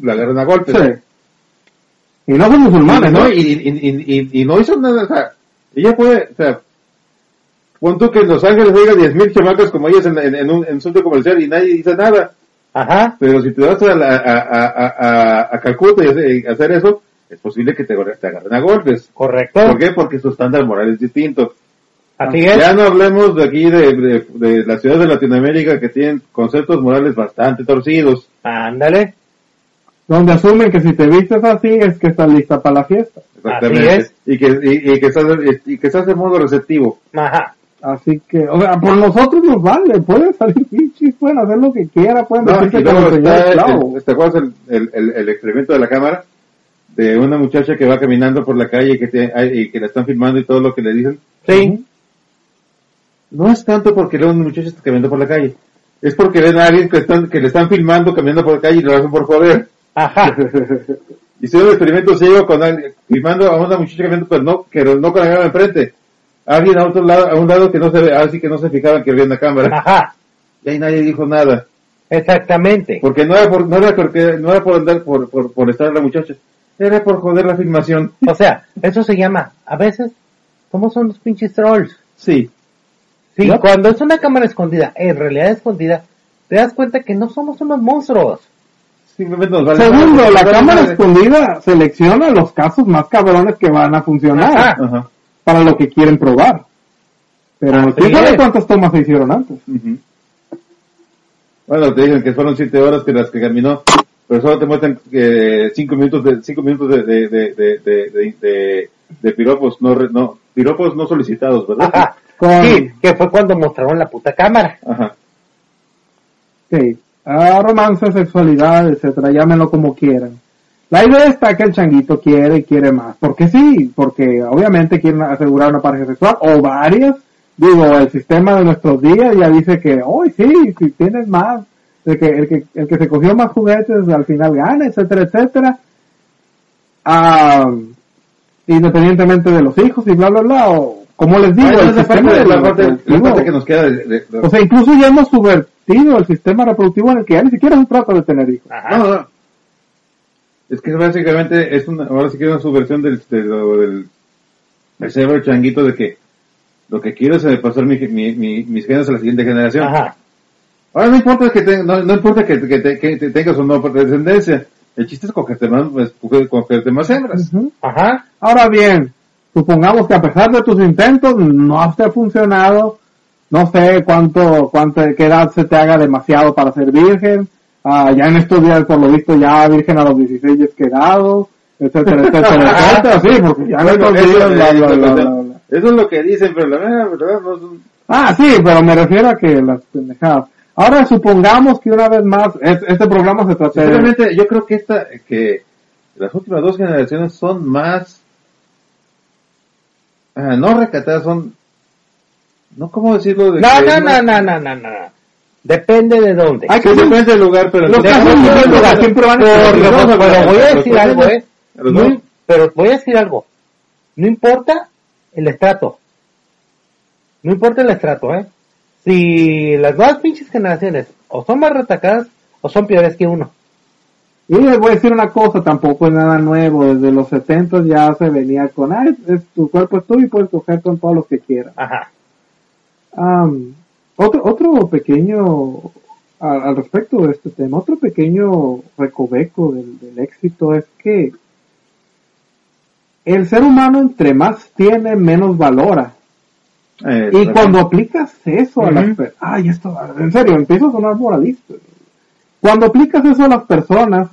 la agarran a golpes. Sí. Y no son musulmanes, no, y, y, y, y, y no hizo nada, o sea, ella puede, o sea, pon tú que en Los Ángeles haya 10.000 chamacas como ellas en, en, en un, en un centro comercial y nadie dice nada. Ajá. Pero si te vas a, la- a, a, a, Calcuta y hacer, y hacer eso, es posible que te, te agarren a golpes. Correcto. ¿Por qué? Porque su estándar moral es distinto. Así es. Ya no hablemos de aquí, de, de, de las ciudades de Latinoamérica que tienen conceptos morales bastante torcidos. Ándale. Donde asumen que si te vistes así es que estás lista para la fiesta. Exactamente. Así es. Y que, y, y que estás, y que estás de modo receptivo. Ajá. Así que, o sea, por nosotros nos vale, pueden salir bichis, pueden hacer lo que quieran, pueden No, decir y que luego está, el, ¿te acuerdas el, el, el, el experimento de la cámara? De una muchacha que va caminando por la calle y que, te- y que la están filmando y todo lo que le dicen. Sí. No es tanto porque a un muchacho está caminando por la calle. Es porque ven a alguien que, están, que le están filmando caminando por la calle y lo hacen por joder. Ajá. Hicieron un experimento ciego con alguien, filmando a una muchacha caminando, pero no, que no con la cámara enfrente. Alguien a otro lado, a un lado que no se ve, así que no se fijaban que había una cámara. Ajá. Y ahí nadie dijo nada. Exactamente. Porque no era por, no era porque, no era por andar por, por, por estar la muchacha. Era por joder la filmación. O sea, eso se llama, a veces, somos unos pinches trolls. Sí. Sí, cuando es una cámara escondida, en realidad escondida, te das cuenta que no somos unos monstruos. Simplemente nos vale Segundo, la cámara escondida selecciona los casos más cabrones que van a funcionar Ajá. Ajá. para lo que quieren probar. Pero Así ¿quién sabe es. cuántas tomas se hicieron antes? Bueno, te dicen que fueron siete horas que las que caminó, pero solo te muestran que cinco minutos de, cinco minutos de, de, de, de, de, de- de- de piropos, no, re- no, piropos no solicitados, ¿verdad? Ajá. Con- Sí, que fue cuando mostraron la puta cámara. Ajá. Sí. Ah, romance, sexualidad, etcétera, llámenlo como quieran. La idea está que el changuito quiere y quiere más. Porque sí, porque obviamente quieren asegurar una pareja sexual o varias. Digo, el sistema de nuestros días ya dice que, hoy sí, si tienes más, el que, el que, el que se cogió más juguetes al final gana, etcétera, etcétera. Ah, independientemente de los hijos y bla, bla, bla, como les digo, el sistema de la parte, la parte que nos queda de, de- de- o sea, incluso ya hemos subvertido el sistema reproductivo en el que ya ni siquiera se trata de tener hijos. Ajá. No, no. Es que básicamente es una, ahora sí que es una subversión del, del, del cerebro changuito de que lo que quiero es pasar mi, mi- mi- mis genes a la siguiente generación. Ajá. Ahora no importa que te- no, no importa que, que, te- que te tengas o no descendencia. El chiste es cogerte más, pues, coger- cogerte más hembras. Ujú. Ajá. Ahora bien, supongamos que a pesar de tus intentos no te ha funcionado, no sé cuánto, cuánto, qué edad se te haga demasiado para ser virgen, ah, ya en estos días por lo visto ya virgen a los 16 es quedado, etcétera, etcétera, etcétera, sí, porque ya Bueno, bla, eso- eso- es lo que dicen, pero la verdad, no es un- Ah, sí, pero me refiero a que las pendejadas. Ahora supongamos que una vez más, es- este programa se trata de... Yo creo que esta, que las últimas dos generaciones son más, ah, no recatadas, son, no cómo decirlo de No, que- no, no, no, no, no, no. Depende de dónde. Hay Sí, depende del lugar, pero Los casos lugar siempre van a Pero, no, no, pero no, voy a decir dos, algo, eh. No- pero voy a decir algo. No importa el estrato. No importa el estrato, eh. Si las dos pinches generaciones o son más retacadas o son peores que uno. Y les voy a decir una cosa, tampoco es nada nuevo, desde los 70 ya se venía con, ah, es, es- tu cuerpo es tuyo y puedes coger con todo lo que quieras. Ajá. Am, otro, otro pequeño, al respecto de este tema, otro pequeño recoveco del, del éxito es que el ser humano entre más tiene, menos valora. Eh, Y cuando aplicas eso a las personas, ay, esto, en serio, empiezo a sonar moralista. Cuando aplicas eso a las personas,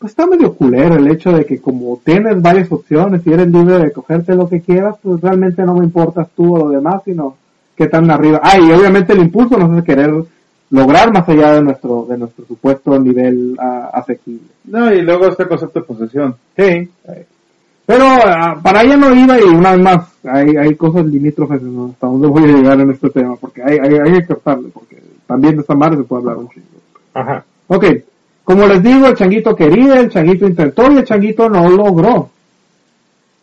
pues está medio culero el hecho de que como tienes varias opciones y eres libre de cogerte lo que quieras, pues realmente no me importas tú o lo demás, sino que tan arriba. Ah, y obviamente el impulso nos hace querer lograr más allá de nuestro, de nuestro supuesto nivel ah, asequible. No, y luego está el concepto de posesión. Sí. Pero ah, para allá no iba y una vez más, hay, hay cosas limítrofes ¿no? hasta dónde voy a llegar en este tema, porque hay, hay, hay que cortarle, porque también de esta madre se puede hablar un chingo. Ajá. Ok, como les digo, el changuito quería, el changuito intentó y el changuito no logró.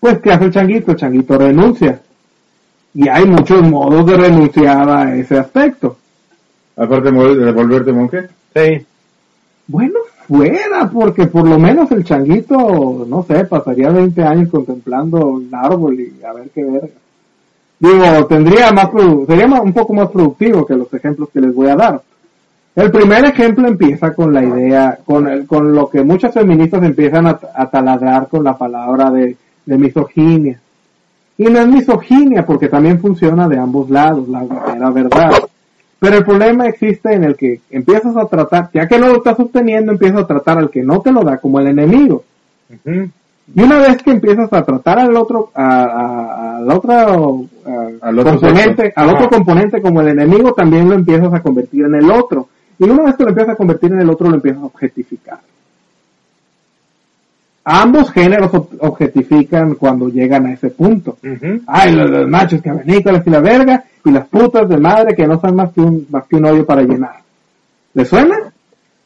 Pues, ¿qué hace el changuito? El changuito renuncia. Y hay muchos modos de renunciar a ese aspecto. Aparte de vol- de volverte monje. Sí. Bueno, fuera, porque por lo menos el changuito, no sé, pasaría 20 años contemplando el árbol y a ver qué verga. Digo, tendría más, sería más- un poco más productivo que los ejemplos que les voy a dar. El primer ejemplo empieza con la idea, con, el, con lo que muchas feministas empiezan a, a taladrar con la palabra de, de misoginia. Y no es misoginia porque también funciona de ambos lados, la la verdad. Pero el problema existe en el que empiezas a tratar, ya que no lo estás obteniendo, empiezas a tratar al que no te lo da como el enemigo. Y una vez que empiezas a tratar al otro, a, a- al otro, a- Al otro componente, al otro componente como el enemigo, también lo empiezas a convertir en el otro. Y una vez que lo empiezas a convertir en el otro, lo empiezas a objetificar. Ambos géneros ob- objetifican cuando llegan a ese punto. Ay, los, los machos cavernícolas y la verga, y las putas de madre que no son más que un, más que un hoyo para llenar. ¿Le suena?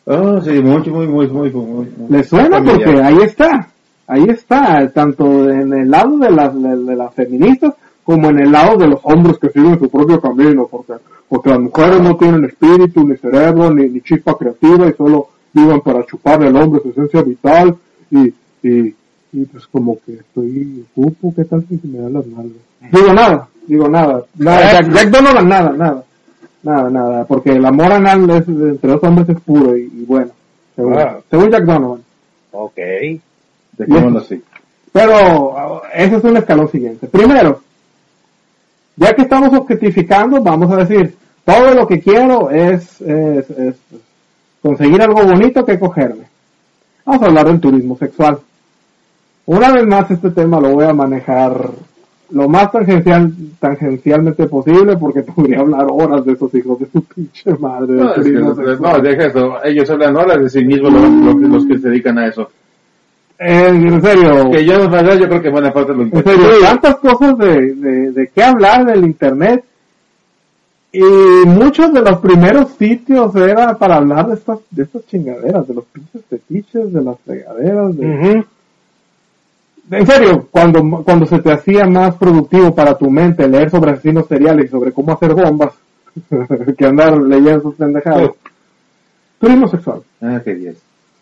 Oh, sí, mucho, muy, muy, muy, muy. ¿Le suena? Porque ahí está. Ahí está, tanto en el lado de las, de, de las feministas como en el lado de los hombres que siguen su propio camino, porque, porque las mujeres no tienen espíritu, ni cerebro, ni, ni chispa creativa y solo viven para chuparle al hombre su esencia vital y, y, y pues como que estoy ocupo, ¿qué tal si me da las nalgas? Digo nada, digo nada, nada, Jack, Jack Donovan nada, nada, nada, nada, porque el amor anal es, entre dos hombres es puro y, y bueno, según, Ah. según Jack Donovan. Ok. Dejémoslo así. Pero ese es un escalón siguiente. Primero, ya que estamos objetificando, vamos a decir, todo lo que quiero es, es, es conseguir algo bonito que cogerme. Vamos a hablar del turismo sexual. Una vez más este tema lo voy a manejar lo más tangencial, tangencialmente posible porque podría hablar horas de esos hijos de su pinche madre No, es que, no, deja eso. Ellos hablan horas de sí mismos los, los- los que se dedican a eso. Eh, en serio, Que yo yo creo que buena parte lo en serio, tantas cosas de, de, de qué hablar del internet. Y muchos de los primeros sitios era para hablar de estas, de estas chingaderas, de los pinches fetiches, de las fregaderas, de. En serio, cuando, cuando se te hacía más productivo para tu mente leer sobre asesinos seriales y sobre cómo hacer bombas, que andar leyendo sus pendejadas. Turismo sexual. Ah, qué bien.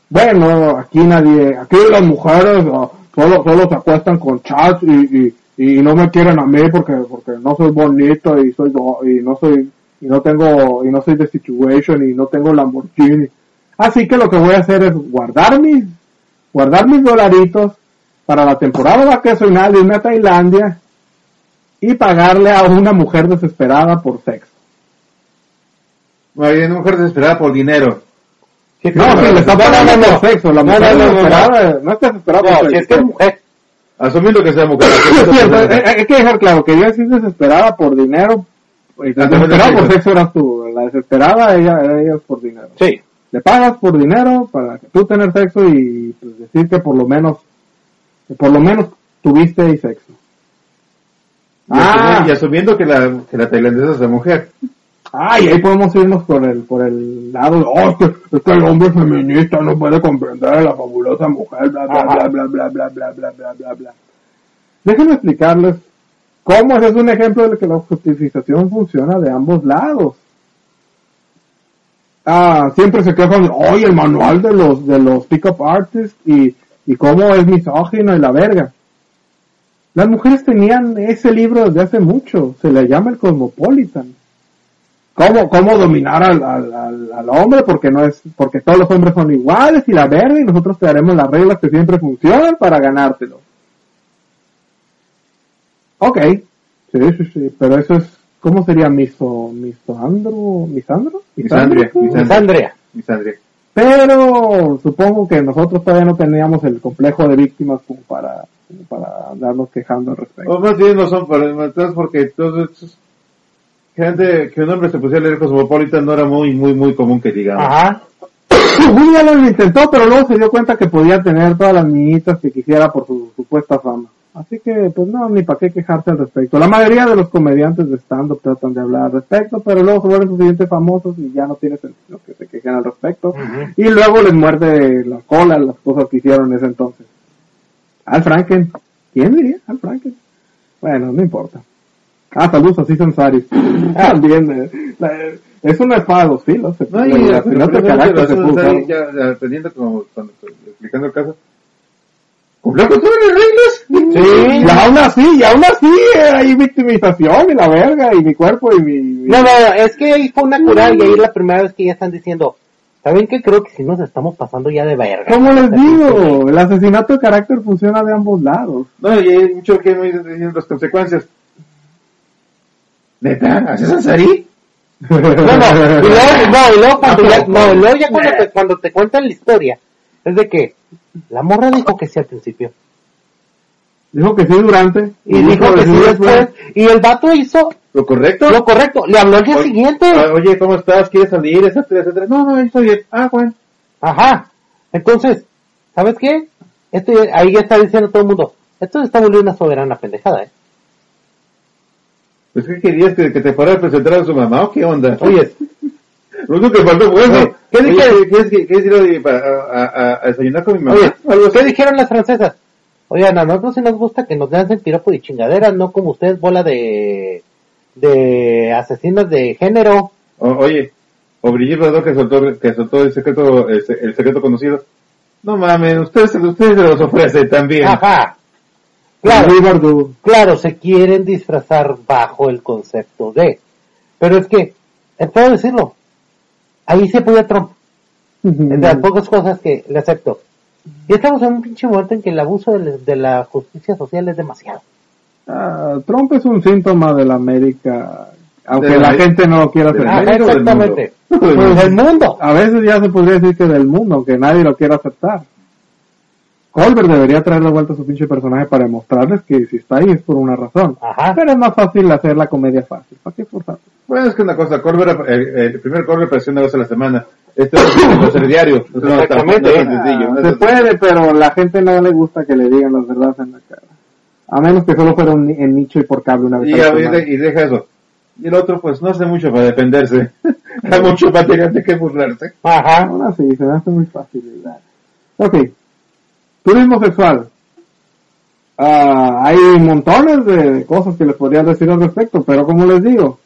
Bueno, aquí nadie, aquí las mujeres ah, solo, solo se acuestan con chats y, y, y no me quieren a mí porque, porque no soy bonito y soy, do- y no soy, y no tengo, y no soy de situation y no tengo Lamborghini. Así que lo que voy a hacer es guardar mis, guardar mis dolaritos para la temporada vacacional, irme a Tailandia y pagarle a una mujer desesperada por sexo. Una mujer desesperada por dinero. No, si le está No, no, pagando no, no. por sexo, la No, mujer no, no, no, desesperada, no está desesperada No, por si es que es mujer. Asumiendo que sea mujer. Es cierto, hay hay que dejar claro que ella sí es desesperada por dinero. La Ah, desesperada es por sexo eras tú. La desesperada, ella, ella es por dinero. Sí. Le pagas por dinero para que tú tener sexo y pues, decir que por lo menos, que por lo menos tuviste sexo. Y asumiendo- y asumiendo que la, que la tailandesa es la mujer. Ah, y ahí podemos irnos por el, por el lado de, oh, que, es que el hombre feminista no puede comprender a la fabulosa mujer, bla, bla, Ajá. bla, bla, bla, bla, bla, bla, bla, bla. Déjenme explicarles cómo es un ejemplo de que la justificación funciona de ambos lados. Ah, siempre se quejan de, oye, el manual de los, de los pick-up artists y, y cómo es misógino y la verga. Las mujeres tenían ese libro desde hace mucho, se le llama el Cosmopolitan cómo, cómo dominar al, al, al, al hombre porque no es, porque todos los hombres son iguales y la verga y nosotros te daremos las reglas que siempre funcionan para ganártelo. Ok, sí, sí, sí, pero eso es, ¿cómo sería miso, misandro, misandro? Misandria. Misandria. Misandria. Pero supongo que nosotros todavía no teníamos el complejo de víctimas como para, como para andarnos quejando al respecto. O más bien no son para entonces porque todos estos gente que un hombre se pusiera a leer Cosmopolitan no era muy muy muy común que digamos. Ajá. William Allen lo intentó, pero luego se dio cuenta que podía tener todas las niñitas que quisiera por su supuesta fama. Así que, pues no, ni para qué quejarse al respecto. La mayoría de los comediantes de stand-up tratan de hablar al respecto, pero luego se vuelven suficientes famosos y ya no tiene sentido que se quejen al respecto. Y luego les muerde la cola las cosas que hicieron en ese entonces. Al Franken. ¿Quién diría? Al Franken. Bueno, no importa. Ah, saludos a Season Saris. También, eh, la- es espada de dos filos. se- No, y el al asesinato de final carácter se usar. ya, teniendo como cuando explicando el caso. ¿Cumplió con todas las reglas? Sí, y aún así, y aún así eh, hay victimización y la verga y mi cuerpo y mi... mi- No, no, es que ahí fue una curada y ahí la primera vez que ya están diciendo, ¿saben qué? Creo que si nos estamos pasando ya de verga. ¿Cómo les digo? El asesinato de carácter funciona de ambos lados. No, y hay mucho que no diciendo las consecuencias. ¿Neta? ¿Haces Ansari? No, no, y luego, no, y luego cuando ya, no, y luego ya cuando te, cuando te cuentan la historia, es de que la morra dijo que sí al principio, Dijo que sí durante. y dijo que sí después, y el vato hizo ¿Lo correcto? lo correcto, le habló al día Oye, siguiente, ah, Oye, ¿cómo estás? ¿Quieres salir? Etcétera, etcétera. No, no, estoy bien. Ah, bueno. ajá, entonces, ¿sabes qué? Esto, ahí ya está diciendo todo el mundo, esto está volviendo una soberana pendejada, eh. Pues, ¿qué querías? ¿Que, que te fuera a presentar a su mamá o qué onda? Oye, Lo único que faltó fue eso. ¿qué Oye, dije? ¿Quieres, que- quieres ir a, para- a, desayunar con mi mamá? Oye. ¿qué dijeron las francesas? Oigan, a nosotros sí nos gusta que nos lancen piropo y chingaderas, no como ustedes bola de, de asesinas de género. O- oye, o Brigitte Bardot que soltó, que soltó el secreto, el, el secreto conocido. No mames, ustedes, ustedes se los ofrecen también. Ajá. Claro, claro, se quieren disfrazar bajo el concepto de. Pero es que, eh, puedo decirlo, ahí se apoya Trump. Es de las pocas cosas que le acepto. Y estamos en un pinche momento en que el abuso de, la- de la justicia social es demasiado. Ah, Trump es un síntoma de la América, aunque De la- la gente no lo quiera aceptar. Del exactamente. mundo? Del Pues mundo. del mundo. A veces ya se podría decir que del mundo, aunque nadie lo quiera aceptar. Colbert debería traer de vuelta a su pinche personaje para demostrarles que si está ahí es por una razón. Ajá. Pero es más fácil hacer la comedia fácil. ¿Para qué forzar? Bueno, es que una cosa, Colbert, el, el primer Colbert apareció una vez a la semana. Esto es lo hacer diario. No, Exactamente. no es tan sencillo. no es se puede, pero la gente no le gusta que le digan las verdades en la cara. A menos que solo fuera un, en nicho y por cable una vez. Y, a la a- y semana. de- y deja eso. Y el otro, pues, no hace mucho para defenderse. Hay mucho material de que burlarse. Ajá. Aún así, se me hace muy fácil. ¿verdad? Ok. Turismo sexual. Ah, hay montones de cosas que les podría decir al respecto, pero como les digo,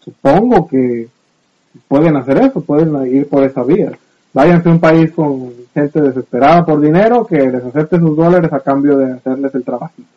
supongo que pueden hacer eso, pueden ir por esa vía. Váyanse a un país con gente desesperada por dinero que les acepte sus dólares a cambio de hacerles el trabajito.